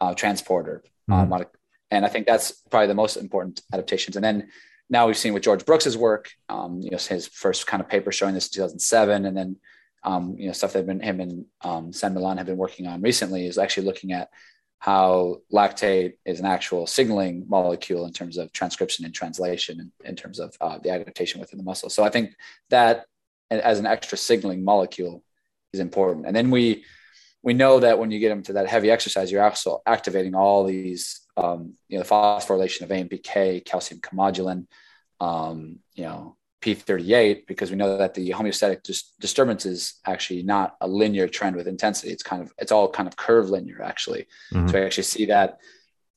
uh, transporter. Mm-hmm. Um, and I think that's probably the most important adaptations. And then now we've seen with George Brooks's work, um, you know, his first kind of paper showing this in 2007, and then um, you know stuff that been him and um, San Millán have been working on recently is actually looking at how lactate is an actual signaling molecule in terms of transcription and translation, in, in terms of uh, the adaptation within the muscle. So I think that as an extra signaling molecule is important. And then we we know that when you get them to that heavy exercise, you're also activating all these, um, you know, the phosphorylation of AMPK, calcium calmodulin, um, you know, P38, because we know that the homeostatic dis- disturbance is actually not a linear trend with intensity. It's kind of, it's all kind of curvilinear actually. Mm-hmm. So we actually see that,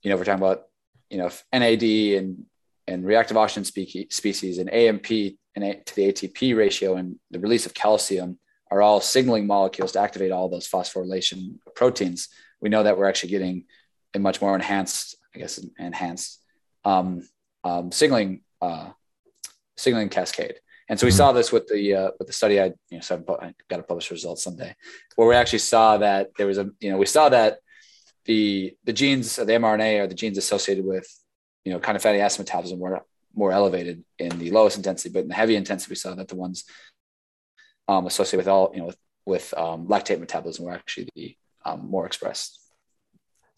you know, if we're talking about, you know, NAD and, and reactive oxygen spe- species and AMP and to the ATP ratio and the release of calcium are all signaling molecules to activate all those phosphorylation proteins, we know that we're actually getting a much more enhanced, I guess, enhanced um, um, signaling uh, signaling cascade. And so we mm-hmm. saw this with the uh, with the study. I you know so I got to publish results someday, where we actually saw that there was a you know we saw that the the genes the mRNA are the genes associated with you know kind of fatty acid metabolism were more elevated in the lowest intensity, but in the heavy intensity we saw that the ones um, associated with all you know with, with um, lactate metabolism were actually the um, more expressed.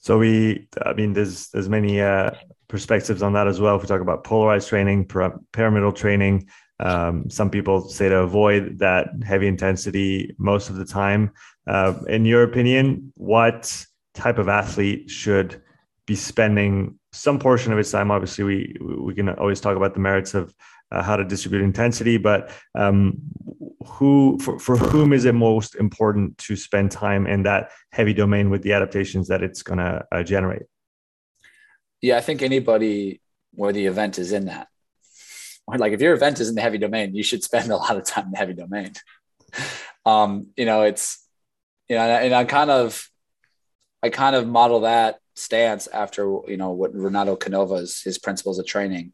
So we, I mean, there's there's many uh, perspectives on that as well. If we talk about polarized training, pyramidal training, um, some people say to avoid that heavy intensity most of the time. Uh, in your opinion, what type of athlete should be spending some portion of its time? Obviously, we we can always talk about the merits of uh, how to distribute intensity, but um, who for, for whom is it most important to spend time in that heavy domain with the adaptations that it's going to uh, generate? Yeah, I think anybody where the event is in that like if your event is in the heavy domain, you should spend a lot of time in the heavy domain. um, you know, it's you know, and I kind of I kind of model that stance after you know what Renato Canova's his principles of training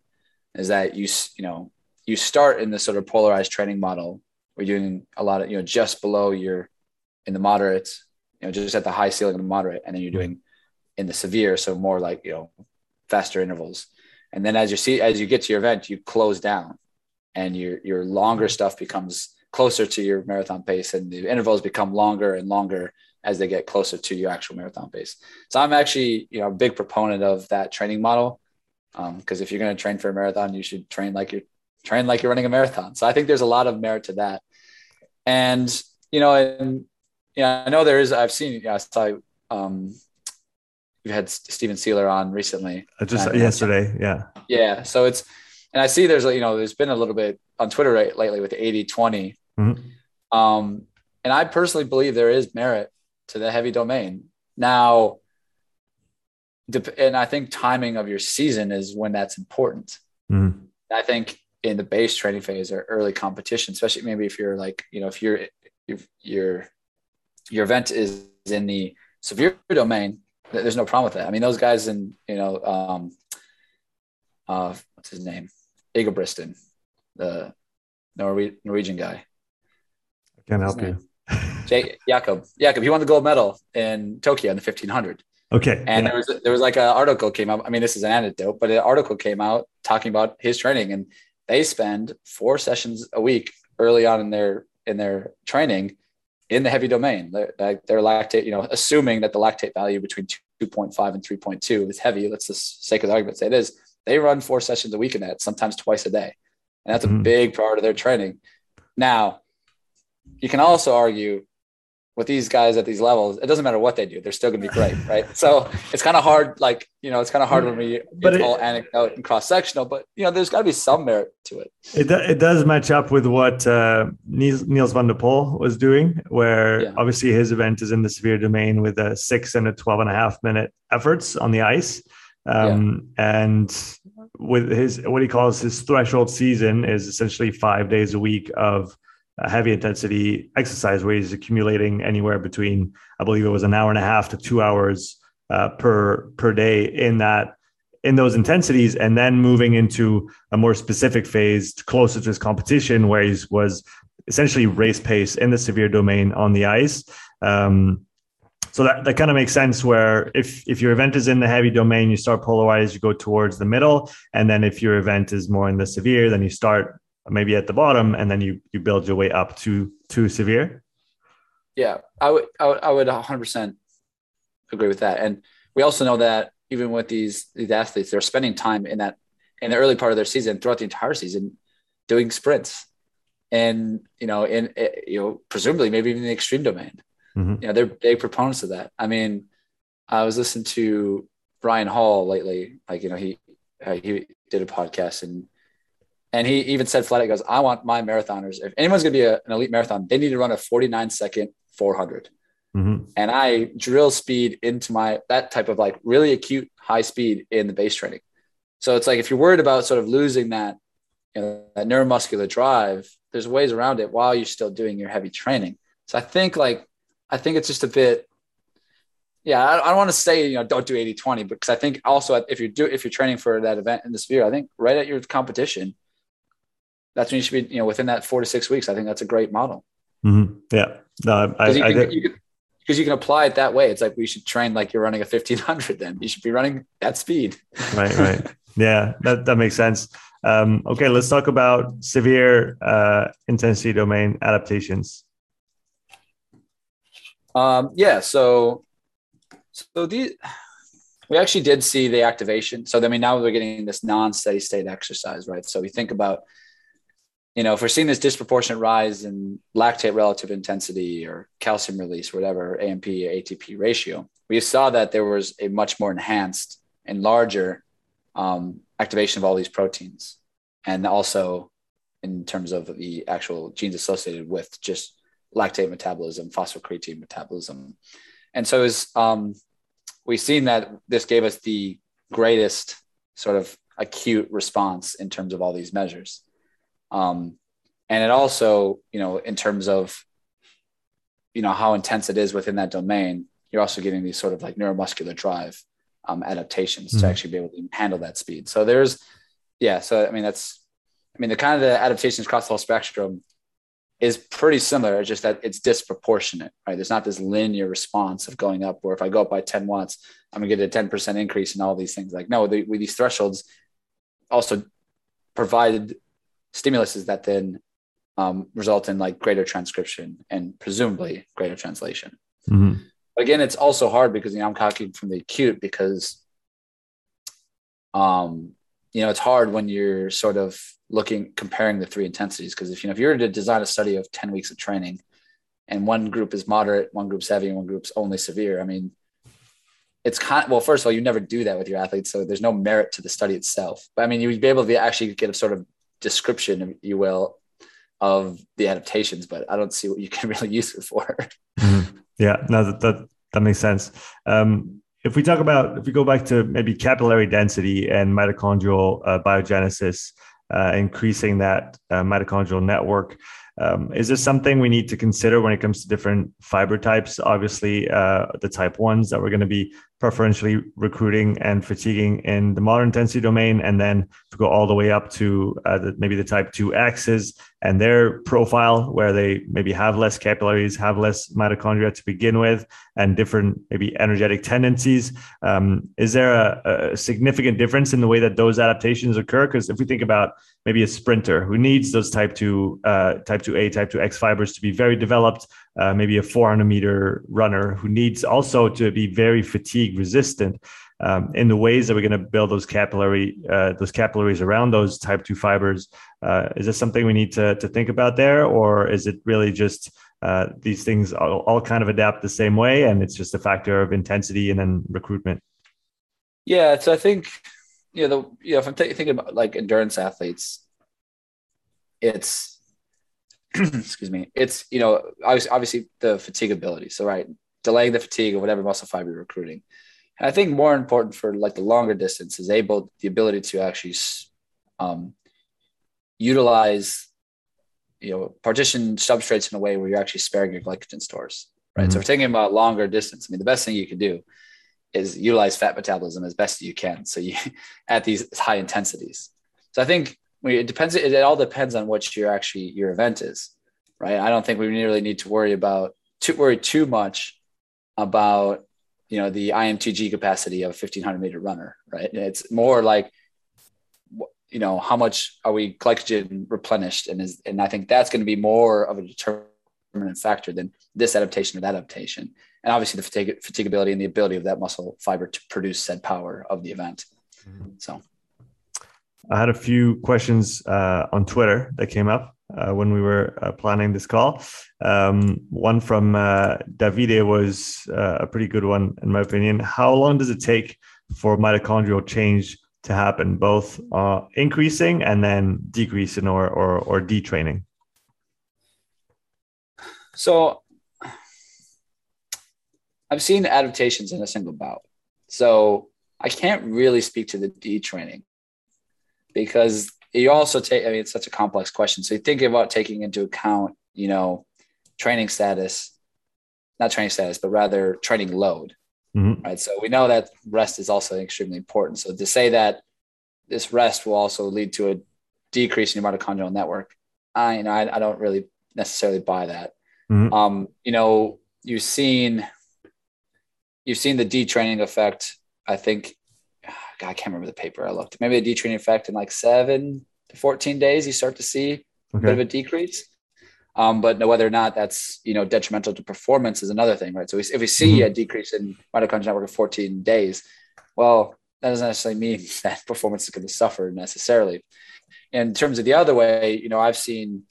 is that you you know you start in this sort of polarized training model where you're doing a lot of you know just below your in the moderate you know just at the high ceiling of the moderate and then you're mm-hmm. doing in the severe so more like you know faster intervals. And then as you see as you get to your event you close down and your your longer mm-hmm. stuff becomes closer to your marathon pace and the intervals become longer and longer as they get closer to your actual marathon pace. So i'm actually you know a big proponent of that training model because um, if you're going to train for a marathon you should train like you're train like you're running a marathon so i think there's a lot of merit to that and you know and yeah i know there is i've seen yeah, i saw um, you had Stephen Seiler on recently. Uh, just and, yesterday, yeah. Yeah. So it's, and I see there's, you know, there's been a little bit on Twitter right, lately with 80 20. Mm-hmm. Um, and I personally believe there is merit to the heavy domain. Now, and I think timing of your season is when that's important. Mm-hmm. I think in the base training phase or early competition, especially maybe if you're like, you know, if you're, if your, your event is in the severe domain, there's no problem with that. I mean, those guys in you know, um, uh, what's his name, Ingebrigtsen, the Norwe- Norwegian guy. I can't help you. Jake Jakob. Jakob. He won the gold medal in Tokyo in the 1500. Okay. And yeah. there was there was like an article came out. I mean, this is an anecdote, but an article came out talking about his training, and they spend four sessions a week early on in their in their training in the heavy domain. They're, they're lactate, you know, assuming that the lactate value between 2.5 and 3.2 is heavy. Let's just sake of the argument say it is. They run four sessions a week in that, sometimes twice a day. And that's a mm-hmm. big part of their training. Now, you can also argue with these guys at these levels, it doesn't matter what they do, they're still going to be great, right? So it's kind of hard, like you know, it's kind of hard when we but it's it, all anecdote and cross sectional, but you know, there's got to be some merit to it. It it does match up with what uh, Niels, Nils van der Poel was doing, where yeah. obviously his event is in the severe domain with a six and a 12 and a half minute efforts on the ice. Um, yeah. And with his what he calls his threshold season is essentially five days a week of heavy intensity exercise where he's accumulating anywhere between, I believe it was an hour and a half to two hours uh, per per day in that in those intensities, and then moving into a more specific phase closer to his competition, where he was essentially race pace in the severe domain on the ice. Um, so that, that kind of makes sense where if if your event is in the heavy domain you start polarized you go towards the middle and then if your event is more in the severe then you start maybe at the bottom and then you you build your way up to to severe? Yeah i would i would, I would 100% agree with that. And we also know that even with these these athletes they're spending time in that in the early part of their season throughout the entire season doing sprints. And you know in eh, you know presumably maybe even the extreme domain. Mm-hmm. you know they're big proponents of that. I mean i was listening to brian hall lately. Like you know he he did a podcast and and he even said flat out, goes, I want my marathoners, if anyone's going to be a, an elite marathon, they need to run a 49 second 400. Mm-hmm. And I drill speed into my, that type of like really acute high speed in the base training. So it's like, if you're worried about sort of losing that, you know, that neuromuscular drive, there's ways around it while you're still doing your heavy training. So I think like, I think it's just a bit, yeah, I, I don't want to say, you know, don't do 80, 20, because I think also if you do, if you're training for that event in the sphere, I think right at your competition, that's when you should be, you know, within that four to six weeks. I think that's a great model. Mm-hmm. Yeah. No, I, you, I, can, you, can, because you can apply it that way. It's like we should train like you're running a 1500 then you should be running that speed. Right, right. yeah, that, that makes sense. Um, okay, let's talk about severe uh, intensity domain adaptations. Um, yeah, so so these we actually did see the activation. So I mean, now we're getting this non-steady state exercise, right? So we think about you know, if we're seeing this disproportionate rise in lactate relative intensity or calcium release, whatever AMP or ATP ratio, we saw that there was a much more enhanced and larger um, activation of all these proteins, and also in terms of the actual genes associated with just lactate metabolism, phosphocreatine metabolism, and so is um, we've seen that this gave us the greatest sort of acute response in terms of all these measures. Um, and it also, you know, in terms of, you know, how intense it is within that domain, you're also getting these sort of like neuromuscular drive um, adaptations mm-hmm. to actually be able to handle that speed. So there's, yeah. So I mean, that's, I mean, the kind of the adaptations across the whole spectrum is pretty similar. It's just that it's disproportionate, right? There's not this linear response of going up, where if I go up by 10 watts, I'm gonna get a 10% increase in all these things. Like, no, the, with these thresholds also provided stimuluses that then um, result in like greater transcription and presumably greater translation. Mm-hmm. But again, it's also hard because you know I'm talking from the acute because, um, you know, it's hard when you're sort of looking comparing the three intensities because if you know if you were to design a study of ten weeks of training, and one group is moderate, one group's heavy, and one group's only severe, I mean, it's kind of, well first of all you never do that with your athletes so there's no merit to the study itself but i mean you'd be able to actually get a sort of description, if you will, of the adaptations, but I don't see what you can really use it for. Mm-hmm. Yeah, no, that, that, that makes sense. Um, if we talk about, if we go back to maybe capillary density and mitochondrial uh, biogenesis, uh, increasing that uh, mitochondrial network, um, is this something we need to consider when it comes to different fiber types? Obviously, uh, the type ones that we're going to be preferentially recruiting and fatiguing in the moderate intensity domain, and then to go all the way up to uh, the, maybe the type 2 X's and their profile, where they maybe have less capillaries, have less mitochondria to begin with, and different maybe energetic tendencies. Um, is there a, a significant difference in the way that those adaptations occur? Because if we think about maybe a sprinter who needs those type 2 uh, type 2a type 2x fibers to be very developed uh, maybe a 400 meter runner who needs also to be very fatigue resistant um, in the ways that we're going to build those capillary uh, those capillaries around those type 2 fibers. Uh, is this something we need to, to think about there or is it really just uh, these things all, all kind of adapt the same way and it's just a factor of intensity and then recruitment? Yeah so i think you know, the, you know, if I'm th- thinking about like endurance athletes, it's excuse me, it's you know, obviously, obviously the fatigability. So right, delaying the fatigue of whatever muscle fiber you're recruiting. And I think more important for like the longer distance is able the ability to actually um, utilize you know partition substrates in a way where you're actually sparing your glycogen stores right mm-hmm. so we're thinking about longer distance i mean the best thing you can do is utilize fat metabolism as best you can. So you at these high intensities. So I think it depends. It, it all depends on what your actually your event is, right? I don't think we really need to worry about to worry too much about you know the IMTG capacity of a 1500 meter runner, right? It's more like you know how much are we glycogen replenished, and is and I think that's going to be more of a determinant factor than this adaptation or that adaptation and obviously the fatigue, fatigability and the ability of that muscle fiber to produce said power of the event. Mm-hmm. So, I had a few questions uh, on Twitter that came up uh, when we were uh, planning this call. Um, one from uh, Davide was uh, a pretty good one, in my opinion. How long does it take for mitochondrial change to happen, both uh, increasing and then decreasing or or, or detraining? So I've seen adaptations in a single bout. So I can't really speak to the detraining because you also take, I mean, it's such a complex question. So you think about taking into account, you know, training status, not training status, but rather training load. Mm-hmm. Right. So we know that rest is also extremely important. So to say that this rest will also lead to a decrease in your mitochondrial network, I, you know, I, I don't really necessarily buy that. Mm-hmm. Um, you know, you've seen, you've seen the detraining effect. I think God, I can't remember the paper I looked. Maybe the detraining effect in like seven to 14 days, you start to see okay. a bit of a decrease. Um, but whether or not that's you know detrimental to performance is another thing, right? So if we see mm-hmm. a decrease in mitochondrial network of 14 days, well, that doesn't necessarily mean that performance is going to suffer necessarily. In terms of the other way, you know, I've seen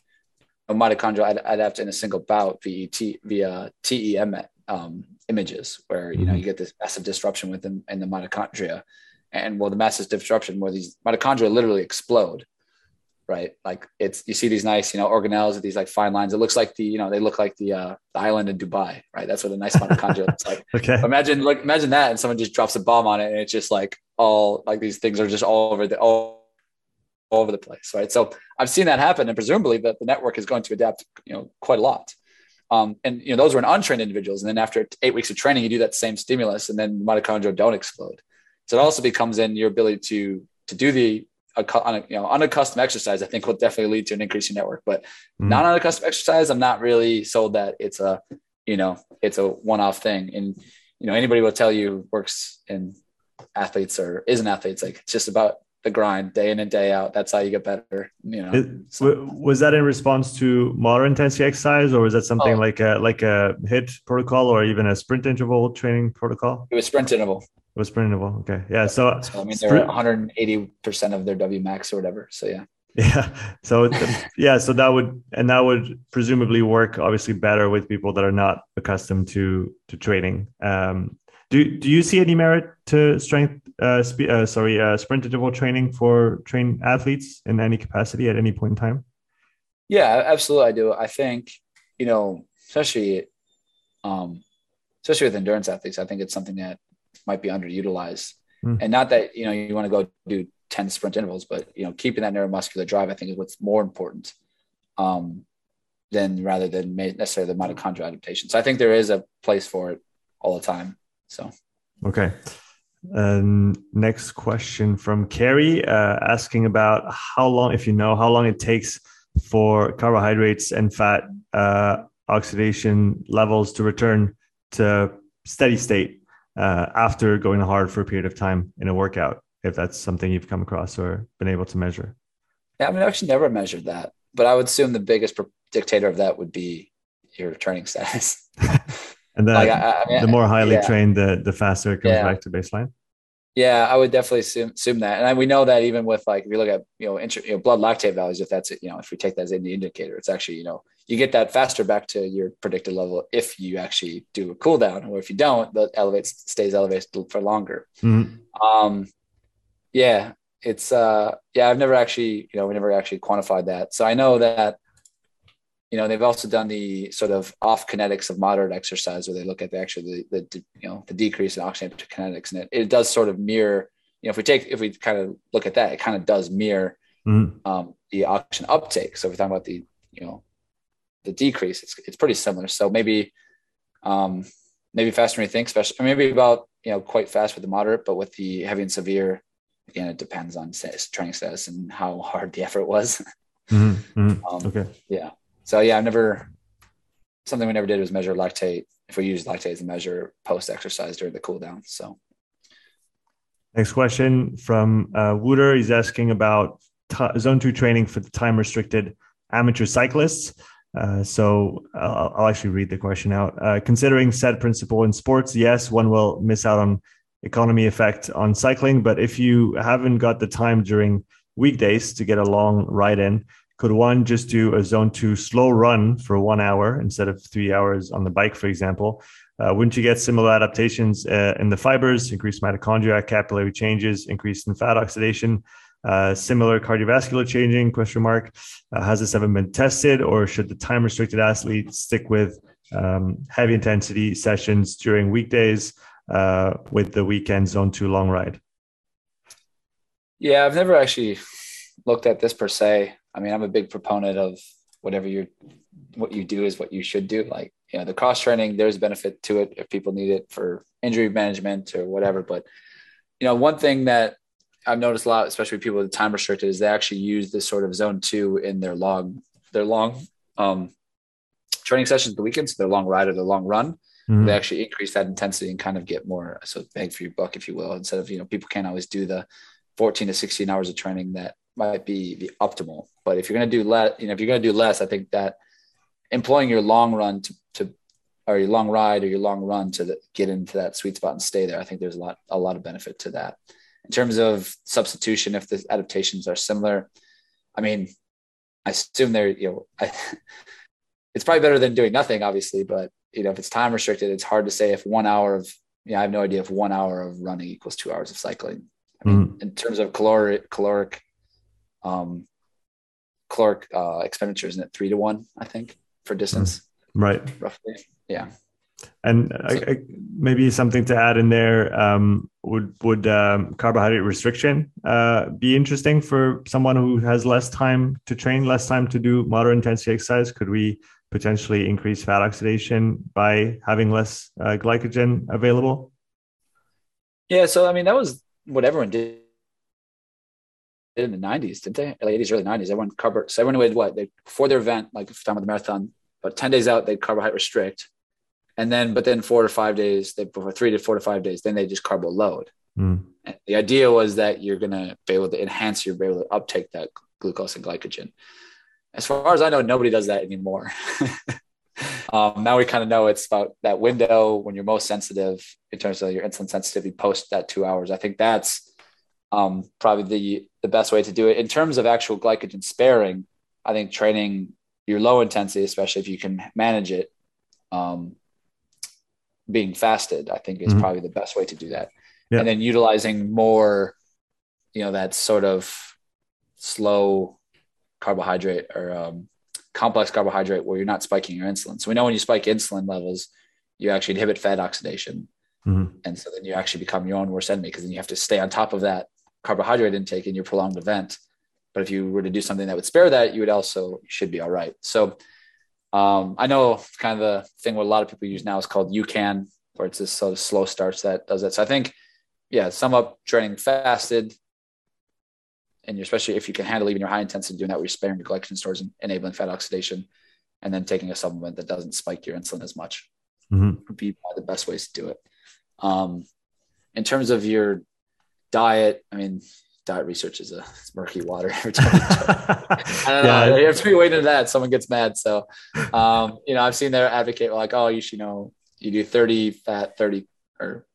a mitochondrial adapt in a single bout via TEM um, images, where you know mm-hmm. you get this massive disruption within in the mitochondria, and well, the massive disruption where these mitochondria literally explode, right? Like it's you see these nice, you know, organelles with these like fine lines. It looks like the, you know, they look like the uh, the island in Dubai, right? That's what a nice mitochondria looks like. Okay. Imagine like imagine that, and someone just drops a bomb on it, and it's just like all like these things are just all over the all, all over the place, right? So I've seen that happen, and presumably that the network is going to adapt, you know, quite a lot. Um, and you know those were untrained individuals, and then after eight weeks of training, you do that same stimulus, and then mitochondria don't explode. So it also becomes in your ability to to do the you know unaccustomed exercise. I think will definitely lead to an increase in network, but mm. non unaccustomed exercise, I'm not really sold that it's a you know it's a one off thing. And you know anybody will tell you works in athletes or is an athlete. It's like it's just about the grind day in and day out. That's how you get better. You know, it, so. was that in response to moderate intensity exercise, or was that something oh. like a like a HIIT protocol, or even a sprint interval training protocol? It was sprint interval was printable. Okay. Yeah. So, so I mean, they're 180% of their W max or whatever. So, yeah. Yeah. So, yeah. So that would, and that would presumably work obviously better with people that are not accustomed to, to training. Um, do, do you see any merit to strength, uh, spe- uh sorry, uh, sprint interval training for trained athletes in any capacity at any point in time? Yeah, absolutely. I do. I think, you know, especially, um, especially with endurance athletes, I think it's something that might be underutilized. Mm. And not that, you know, you want to go do 10 sprint intervals, but, you know, keeping that neuromuscular drive, I think is what's more important um, than rather than necessarily the mitochondrial adaptation. So I think there is a place for it all the time. So, okay. Um, next question from Carrie uh, asking about how long, if you know, how long it takes for carbohydrates and fat uh, oxidation levels to return to steady state uh, after going hard for a period of time in a workout, if that's something you've come across or been able to measure. Yeah, I mean, I've actually never measured that, but I would assume the biggest dictator of that would be your training status. and then like, I, I mean, the more highly yeah. trained, the the faster it comes yeah. back to baseline. Yeah, I would definitely assume, assume that, and we know that even with like if you look at you know, inter, you know blood lactate values, if that's it, you know if we take that as the indicator, it's actually you know you get that faster back to your predicted level if you actually do a cool down, or if you don't, the elevate stays elevated for longer. Mm-hmm. Um, yeah, it's uh, yeah, I've never actually you know we never actually quantified that, so I know that you know they've also done the sort of off kinetics of moderate exercise where they look at the actually the, the you know the decrease in oxygen kinetics and it, it does sort of mirror you know if we take if we kind of look at that it kind of does mirror mm-hmm. um, the oxygen uptake so if we're talking about the you know the decrease it's, it's pretty similar so maybe um maybe faster than you think especially maybe about you know quite fast with the moderate but with the heavy and severe again it depends on training status and how hard the effort was mm-hmm. Mm-hmm. Um, okay yeah so yeah, I've never something we never did was measure lactate. If we use lactate as a measure post exercise during the cool down. So next question from uh, Wooder. He's asking about t- zone two training for the time restricted amateur cyclists. Uh, so I'll, I'll, actually read the question out. Uh, considering said principle in sports, yes, one will miss out on economy effect on cycling, but if you haven't got the time during weekdays to get a long ride in, could one just do a zone two slow run for one hour instead of three hours on the bike, for example? Uh, wouldn't you get similar adaptations uh, in the fibers, increased mitochondria, capillary changes, increase in fat oxidation, uh, similar cardiovascular changing? Question mark. Uh, has this ever been tested, or should the time restricted athlete stick with um, heavy intensity sessions during weekdays uh, with the weekend zone two long ride? Yeah, I've never actually looked at this per se. I mean, I'm a big proponent of whatever you what you do is what you should do. Like, you know, the cross training, there's benefit to it if people need it for injury management or whatever. But, you know, one thing that I've noticed a lot, especially people with time restricted, is they actually use this sort of zone two in their long, their long um, training sessions, the weekends, their long ride or their long run. Mm-hmm. They actually increase that intensity and kind of get more so bang for your buck, if you will. Instead of you know, people can't always do the 14 to 16 hours of training that might be the optimal. But if you're going to do less, you know, if you're going to do less, I think that employing your long run to, to or your long ride or your long run to the, get into that sweet spot and stay there, I think there's a lot a lot of benefit to that. In terms of substitution, if the adaptations are similar, I mean, I assume they're you know, I, it's probably better than doing nothing, obviously. But you know, if it's time restricted, it's hard to say if one hour of you know, I have no idea if one hour of running equals two hours of cycling. I mean, mm. in terms of caloric caloric um caloric uh expenditure, isn't it three to one, I think, for distance? Right. Roughly. Yeah. And so, I, I, maybe something to add in there um, would would um, carbohydrate restriction uh, be interesting for someone who has less time to train, less time to do moderate intensity exercise? Could we potentially increase fat oxidation by having less uh, glycogen available? Yeah, so I mean that was what everyone did in the 90s, didn't they? Late 80s, early 90s. Everyone carb so everyone would what they before their event, like time of the marathon, but 10 days out, they'd carbohydrate restrict. And then, but then four to five days, they for three to four to five days, then they just carbo load. Mm. The idea was that you're gonna be able to enhance your be able to uptake that glucose and glycogen. As far as I know, nobody does that anymore. um, now we kind of know it's about that window when you're most sensitive in terms of your insulin sensitivity post that two hours. I think that's um, probably the the best way to do it in terms of actual glycogen sparing. I think training your low intensity, especially if you can manage it, um, being fasted, I think is mm-hmm. probably the best way to do that. Yeah. And then utilizing more, you know, that sort of slow carbohydrate or um, complex carbohydrate where you're not spiking your insulin. So we know when you spike insulin levels, you actually inhibit fat oxidation. Mm-hmm. And so then you actually become your own worst enemy because then you have to stay on top of that carbohydrate intake in your prolonged event. But if you were to do something that would spare that, you would also you should be all right. So um, I know kind of the thing what a lot of people use now is called UCAN, where it's this sort of slow starts that does it. So I think, yeah, sum up training fasted, and especially if you can handle even your high intensity doing that, where you're sparing your glycogen stores and enabling fat oxidation, and then taking a supplement that doesn't spike your insulin as much mm-hmm. would be the best ways to do it. Um, in terms of your diet, I mean, diet research is a murky water every time. I don't yeah. know. You have to be waiting to that. Someone gets mad. So, um, you know, I've seen their advocate like, oh, you should you know, you do 30 fat, 30 or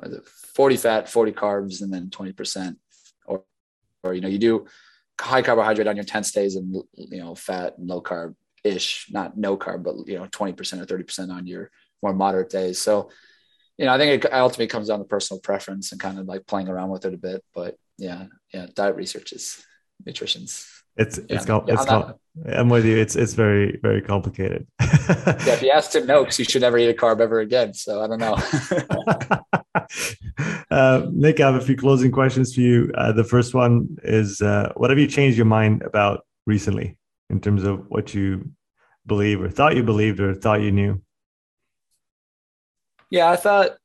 was it 40 fat, 40 carbs, and then 20%. Or, or, you know, you do high carbohydrate on your 10 days and, you know, fat and low carb ish, not no carb, but, you know, 20% or 30% on your more moderate days. So, you know, I think it ultimately comes down to personal preference and kind of like playing around with it a bit. But yeah, yeah, diet research is nutrition's. It's yeah. it's, com- it's com- I'm with you. It's it's very very complicated. yeah, if you ask him no, because you should never eat a carb ever again. So I don't know. uh, Nick, I have a few closing questions for you. Uh, the first one is, uh, what have you changed your mind about recently in terms of what you believe or thought you believed or thought you knew? Yeah, I thought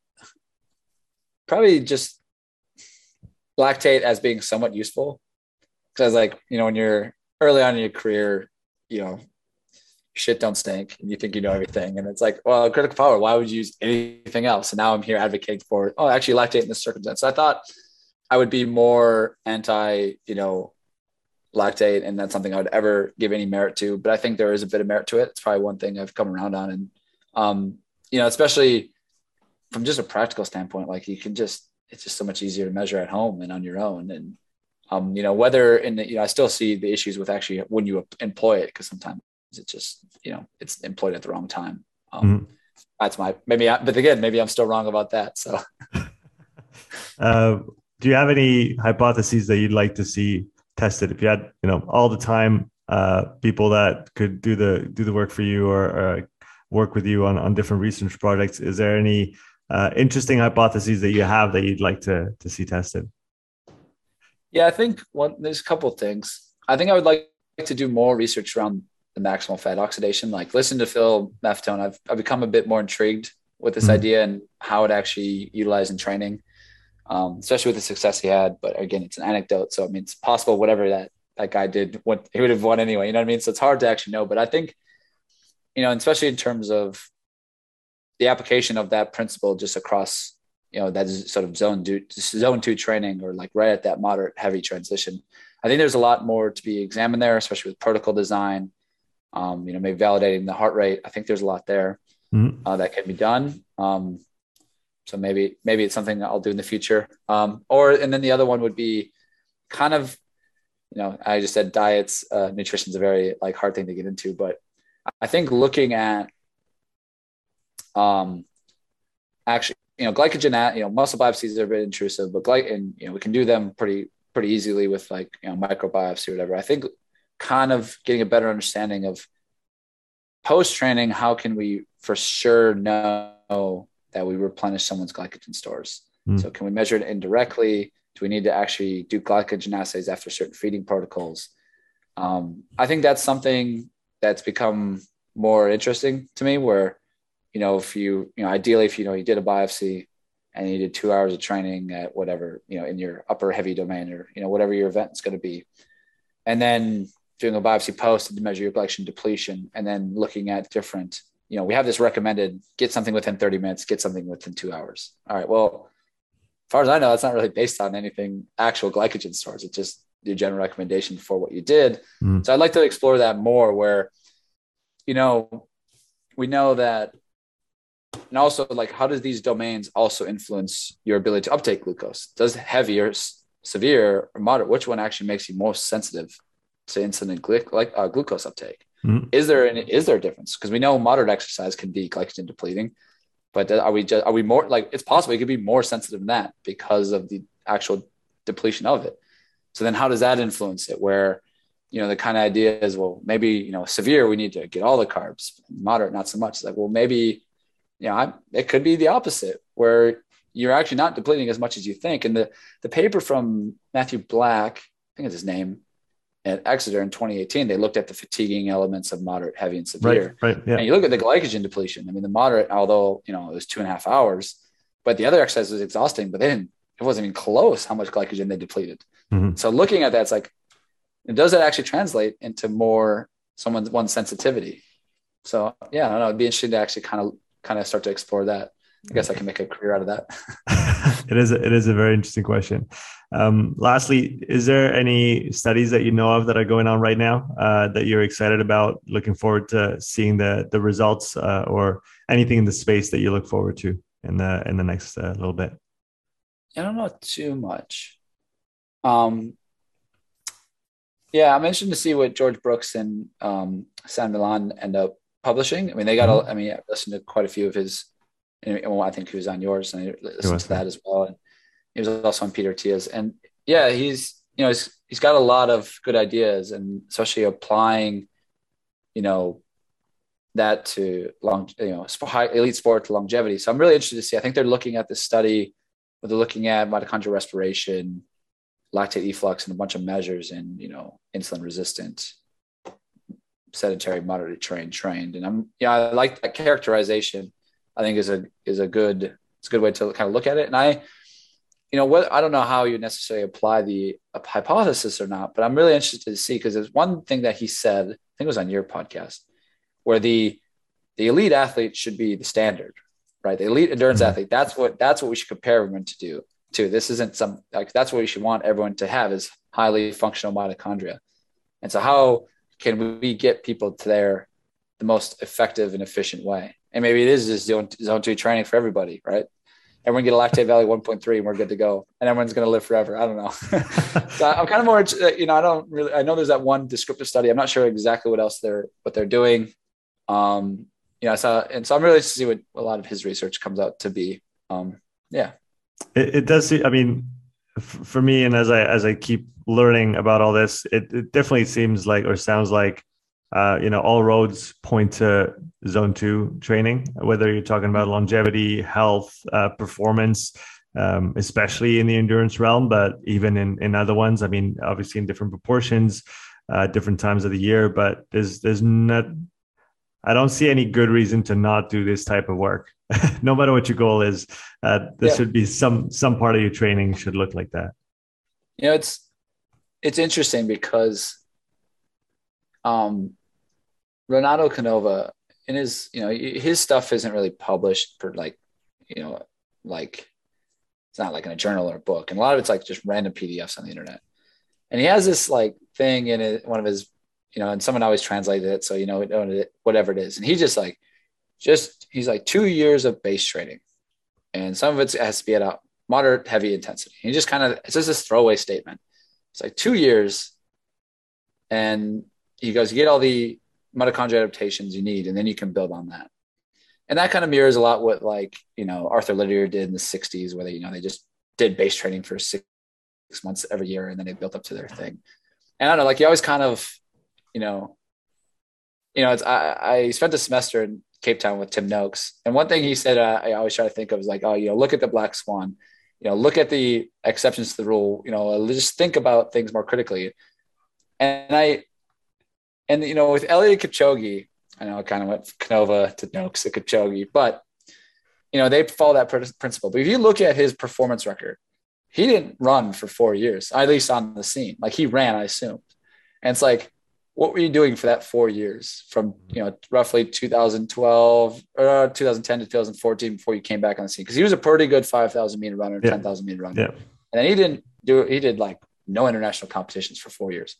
probably just lactate as being somewhat useful. Because like, you know, when you're early on in your career, you know, shit don't stink and you think you know everything. And it's like, well, critical power, why would you use anything else? And now I'm here advocating for, oh, actually lactate in this circumstance. So I thought I would be more anti, you know, lactate and that's something I would ever give any merit to. But I think there is a bit of merit to it. It's probably one thing I've come around on. And um, you know, especially from just a practical standpoint, like you can just it's just so much easier to measure at home and on your own. And um, you know, whether and, you know, I still see the issues with actually when you employ it because sometimes it's just you know it's employed at the wrong time. Um, mm-hmm. That's my maybe, I, but again, maybe I'm still wrong about that. So, uh, do you have any hypotheses that you'd like to see tested? If you had you know all the time uh, people that could do the do the work for you or, or work with you on on different research projects, is there any uh, interesting hypotheses that you have that you'd like to to see tested? Yeah, I think one there's a couple things. I think I would like to do more research around the maximal fat oxidation. Like listen to Phil Maffetone. I've I've become a bit more intrigued with this mm-hmm. idea and how it actually utilized in training, um, especially with the success he had. But again, it's an anecdote, so I mean, it's possible whatever that that guy did, what he would have won anyway. You know what I mean? So it's hard to actually know. But I think, you know, especially in terms of the application of that principle just across, you know, that sort of zone two, zone two training or like right at that moderate heavy transition. I think there's a lot more to be examined there, especially with protocol design. Um, you know, maybe validating the heart rate. I think there's a lot there mm-hmm. uh, that can be done. Um, so maybe maybe it's something I'll do in the future. Um, or and then the other one would be kind of, you know, I just said diets, uh, nutrition is a very like hard thing to get into, but I think looking at um, actually, you know, glycogen, you know, muscle biopsies are a bit intrusive, but glycogen, you know, we can do them pretty pretty easily with like you know microbiopsy or whatever. I think kind of getting a better understanding of post training, how can we for sure know that we replenish someone's glycogen stores? Mm. So can we measure it indirectly? Do we need to actually do glycogen assays after certain feeding protocols? Um, I think that's something that's become more interesting to me where, you know, if you, you know, ideally, if you know, you did a biopsy and you did two hours of training at whatever, you know, in your upper heavy domain or, you know, whatever your event is going to be. And then doing a biopsy post to measure your glycogen depletion and then looking at different you know we have this recommended get something within 30 minutes get something within two hours all right well as far as i know that's not really based on anything actual glycogen stores it's just your general recommendation for what you did mm. so i'd like to explore that more where you know we know that and also like how does these domains also influence your ability to uptake glucose does heavy or severe or moderate which one actually makes you most sensitive to insulin glyc- like uh, glucose uptake. Mm-hmm. Is there an, is there a difference? Because we know moderate exercise can be glycogen depleting, but are we just are we more like it's possible it could be more sensitive than that because of the actual depletion of it. So then how does that influence it? Where you know the kind of idea is well maybe you know severe we need to get all the carbs moderate not so much it's like well maybe you know I, it could be the opposite where you're actually not depleting as much as you think and the the paper from matthew black i think it's his name at Exeter in 2018, they looked at the fatiguing elements of moderate, heavy, and severe. Right, right, yeah. And you look at the glycogen depletion. I mean, the moderate, although you know it was two and a half hours, but the other exercise was exhausting. But then it wasn't even close how much glycogen they depleted. Mm-hmm. So looking at that, it's like, does that actually translate into more someone's one sensitivity? So yeah, I don't know. It'd be interesting to actually kind of kind of start to explore that. I guess I can make a career out of that. it is a, it is a very interesting question. Um, lastly, is there any studies that you know of that are going on right now uh, that you're excited about? Looking forward to seeing the the results, uh, or anything in the space that you look forward to in the in the next uh, little bit? I don't know too much. Um, yeah, I'm interested to see what George Brooks and um, San Millán end up publishing. I mean, they got. Mm-hmm. A, I mean, I listened to quite a few of his well, I think he was on yours, and I listened to that as well. And he was also on Peter Attia's. and yeah, he's you know he's he's got a lot of good ideas, and especially applying, you know, that to long, you know, high, elite sport to longevity. So I'm really interested to see. I think they're looking at this study, where they're looking at mitochondrial respiration, lactate efflux, and a bunch of measures, and you know, insulin resistant sedentary, moderately trained, trained. And I'm, yeah, I like that characterization I think is a is a good it's a good way to kind of look at it. And I, you know, what I don't know how you necessarily apply the hypothesis or not, but I'm really interested to see because there's one thing that he said. I think it was on your podcast, where the the elite athlete should be the standard, right? The elite endurance mm-hmm. athlete. That's what that's what we should compare everyone to do. To this isn't some like that's what we should want everyone to have is highly functional mitochondria. And so, how can we get people to there the most effective and efficient way? and maybe it is just zone, zone two training for everybody, right? Everyone get a lactate value 1.3 and we're good to go. And everyone's going to live forever. I don't know. so I'm kind of more, you know, I don't really, I know there's that one descriptive study. I'm not sure exactly what else they're, what they're doing. Um, you know, saw, and so I'm really to see what a lot of his research comes out to be. Um, yeah. It, it does. See, I mean, for me, and as I, as I keep learning about all this, it, it definitely seems like, or sounds like uh, you know, all roads point to zone two training, whether you're talking about longevity, health, uh, performance, um, especially in the endurance realm, but even in, in other ones, I mean, obviously in different proportions. uh, different times of the year. But there's there's not I don't see any good reason to not do this type of work. no matter what your goal is, uh, there yeah. should be some some part of your training should look like that. You know, it's it's interesting because um, Renato Canova in his you know his stuff isn't really published for like you know like it's not like in a journal or a book, and a lot of it's like just random PDFs on the internet. And he has this like thing in one of his you know, and someone always translated it. So, you know, whatever it is. And he just like, just, he's like two years of base training. And some of it has to be at a moderate heavy intensity. He just kind of, it's just this throwaway statement. It's like two years. And he goes, you get all the mitochondrial adaptations you need, and then you can build on that. And that kind of mirrors a lot what like, you know, Arthur Lydiard did in the 60s, where they, you know, they just did base training for six months every year and then they built up to their thing. And I don't know, like you always kind of you know, you know, it's I, I spent a semester in Cape Town with Tim Noakes, and one thing he said uh, I always try to think of is like, oh, you know, look at the black swan, you know, look at the exceptions to the rule, you know, just think about things more critically. And I, and you know, with Eliud Kipchoge, I know I kind of went Canova to Noakes to Kipchoge, but you know, they follow that principle. But if you look at his performance record, he didn't run for four years, at least on the scene. Like he ran, I assumed. And it's like what were you doing for that four years from you know roughly 2012 or uh, 2010 to 2014 before you came back on the scene? Because he was a pretty good 5000 meter runner yeah. 10000 meter runner. Yeah. and then he didn't do he did like no international competitions for four years.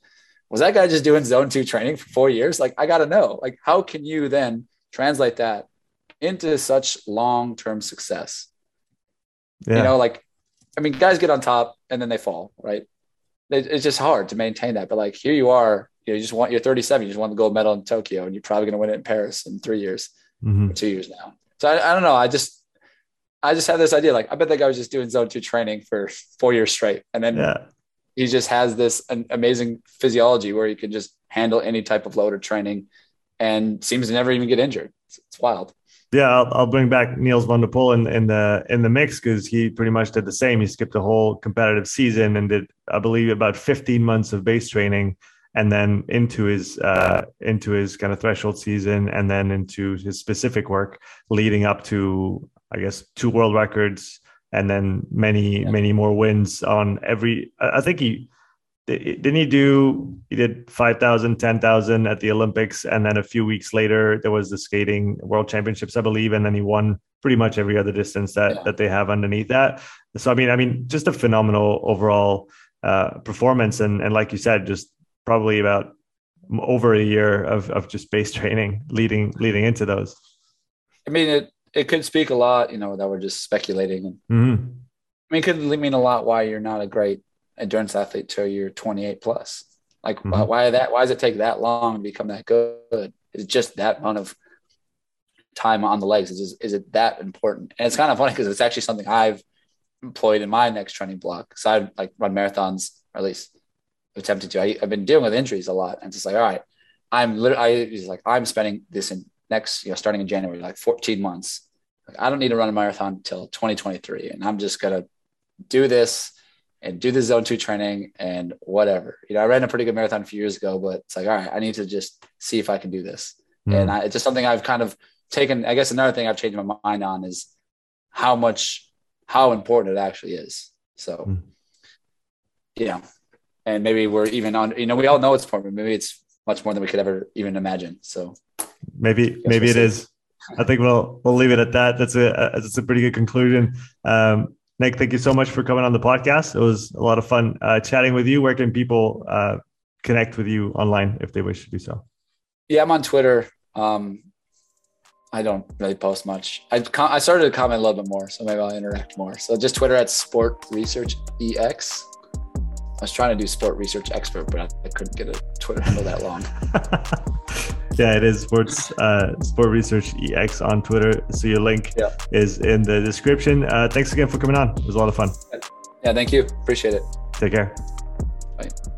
Was that guy just doing zone two training for four years? Like i gotta know. Like how can you then translate that into such long-term success? Yeah. you know like i mean guys get on top and then they fall right it's just hard to maintain that but like here you are you know, you just want you're 37, you just want the gold medal in Tokyo, and you're probably going to win it in Paris in three years, mm-hmm. two years now. So I, I don't know. I just I just had this idea. Like I bet that guy was just doing zone two training for four years straight, and then yeah. he just has this an amazing physiology where he can just handle any type of load or training, and seems to never even get injured. It's, it's wild. Yeah, I'll, I'll, bring back Nils van der Poel in, in the in the mix because he pretty much did the same. He skipped a whole competitive season and did, I believe, about 15 months of base training and then into his uh, into his kind of threshold season, and then into his specific work, leading up to I guess two world records, and then many yeah. many more wins on every. I think he didn't he do he did 5000 10000 at the olympics and then a few weeks later there was the skating world championships i believe and then he won pretty much every other distance that yeah. that they have underneath that so i mean i mean just a phenomenal overall uh, performance and and like you said just probably about over a year of, of just base training leading leading into those i mean it it could speak a lot you know that we're just speculating mm-hmm. i mean it could mean a lot why you're not a great endurance athlete till you're 28 plus like mm-hmm. why, why that why does it take that long to become that good is just that amount of time on the legs is, is it that important and it's kind of funny because it's actually something i've employed in my next training block so i like run marathons or at least attempted to. I, have been dealing with injuries a lot, and it's like, all right, I'm literally, I like, I'm spending this in next, you know, starting in January, like 14 months. Like, I don't need to run a marathon until 2023, and I'm just gonna do this and do the zone two training and whatever. You know, I ran a pretty good marathon a few years ago, but it's like, all right, I need to just see if I can do this. Mm. And I, it's just something I've kind of taken. I guess another thing I've changed my mind on is how much, how important it actually is. So, mm. yeah, and maybe we're even on. You know, we all know it's important. Maybe it's much more than we could ever even imagine. So maybe maybe we'll it see. is. I think we'll we'll leave it at that. That's a that's a pretty good conclusion. Um, Nick, thank you so much for coming on the podcast. It was a lot of fun uh, chatting with you. Where can people uh, connect with you online if they wish to do so? Yeah, I'm on Twitter. Um, I don't really post much. I I started to comment a little bit more, so maybe I'll interact more. So just Twitter at Sport Research EX. I was trying to do sport research expert, but I, I couldn't get a Twitter handle that long. yeah, it is sports uh, sport research ex on Twitter. So your link yeah. is in the description. Uh, thanks again for coming on. It was a lot of fun. Yeah, thank you. Appreciate it. Take care. Bye.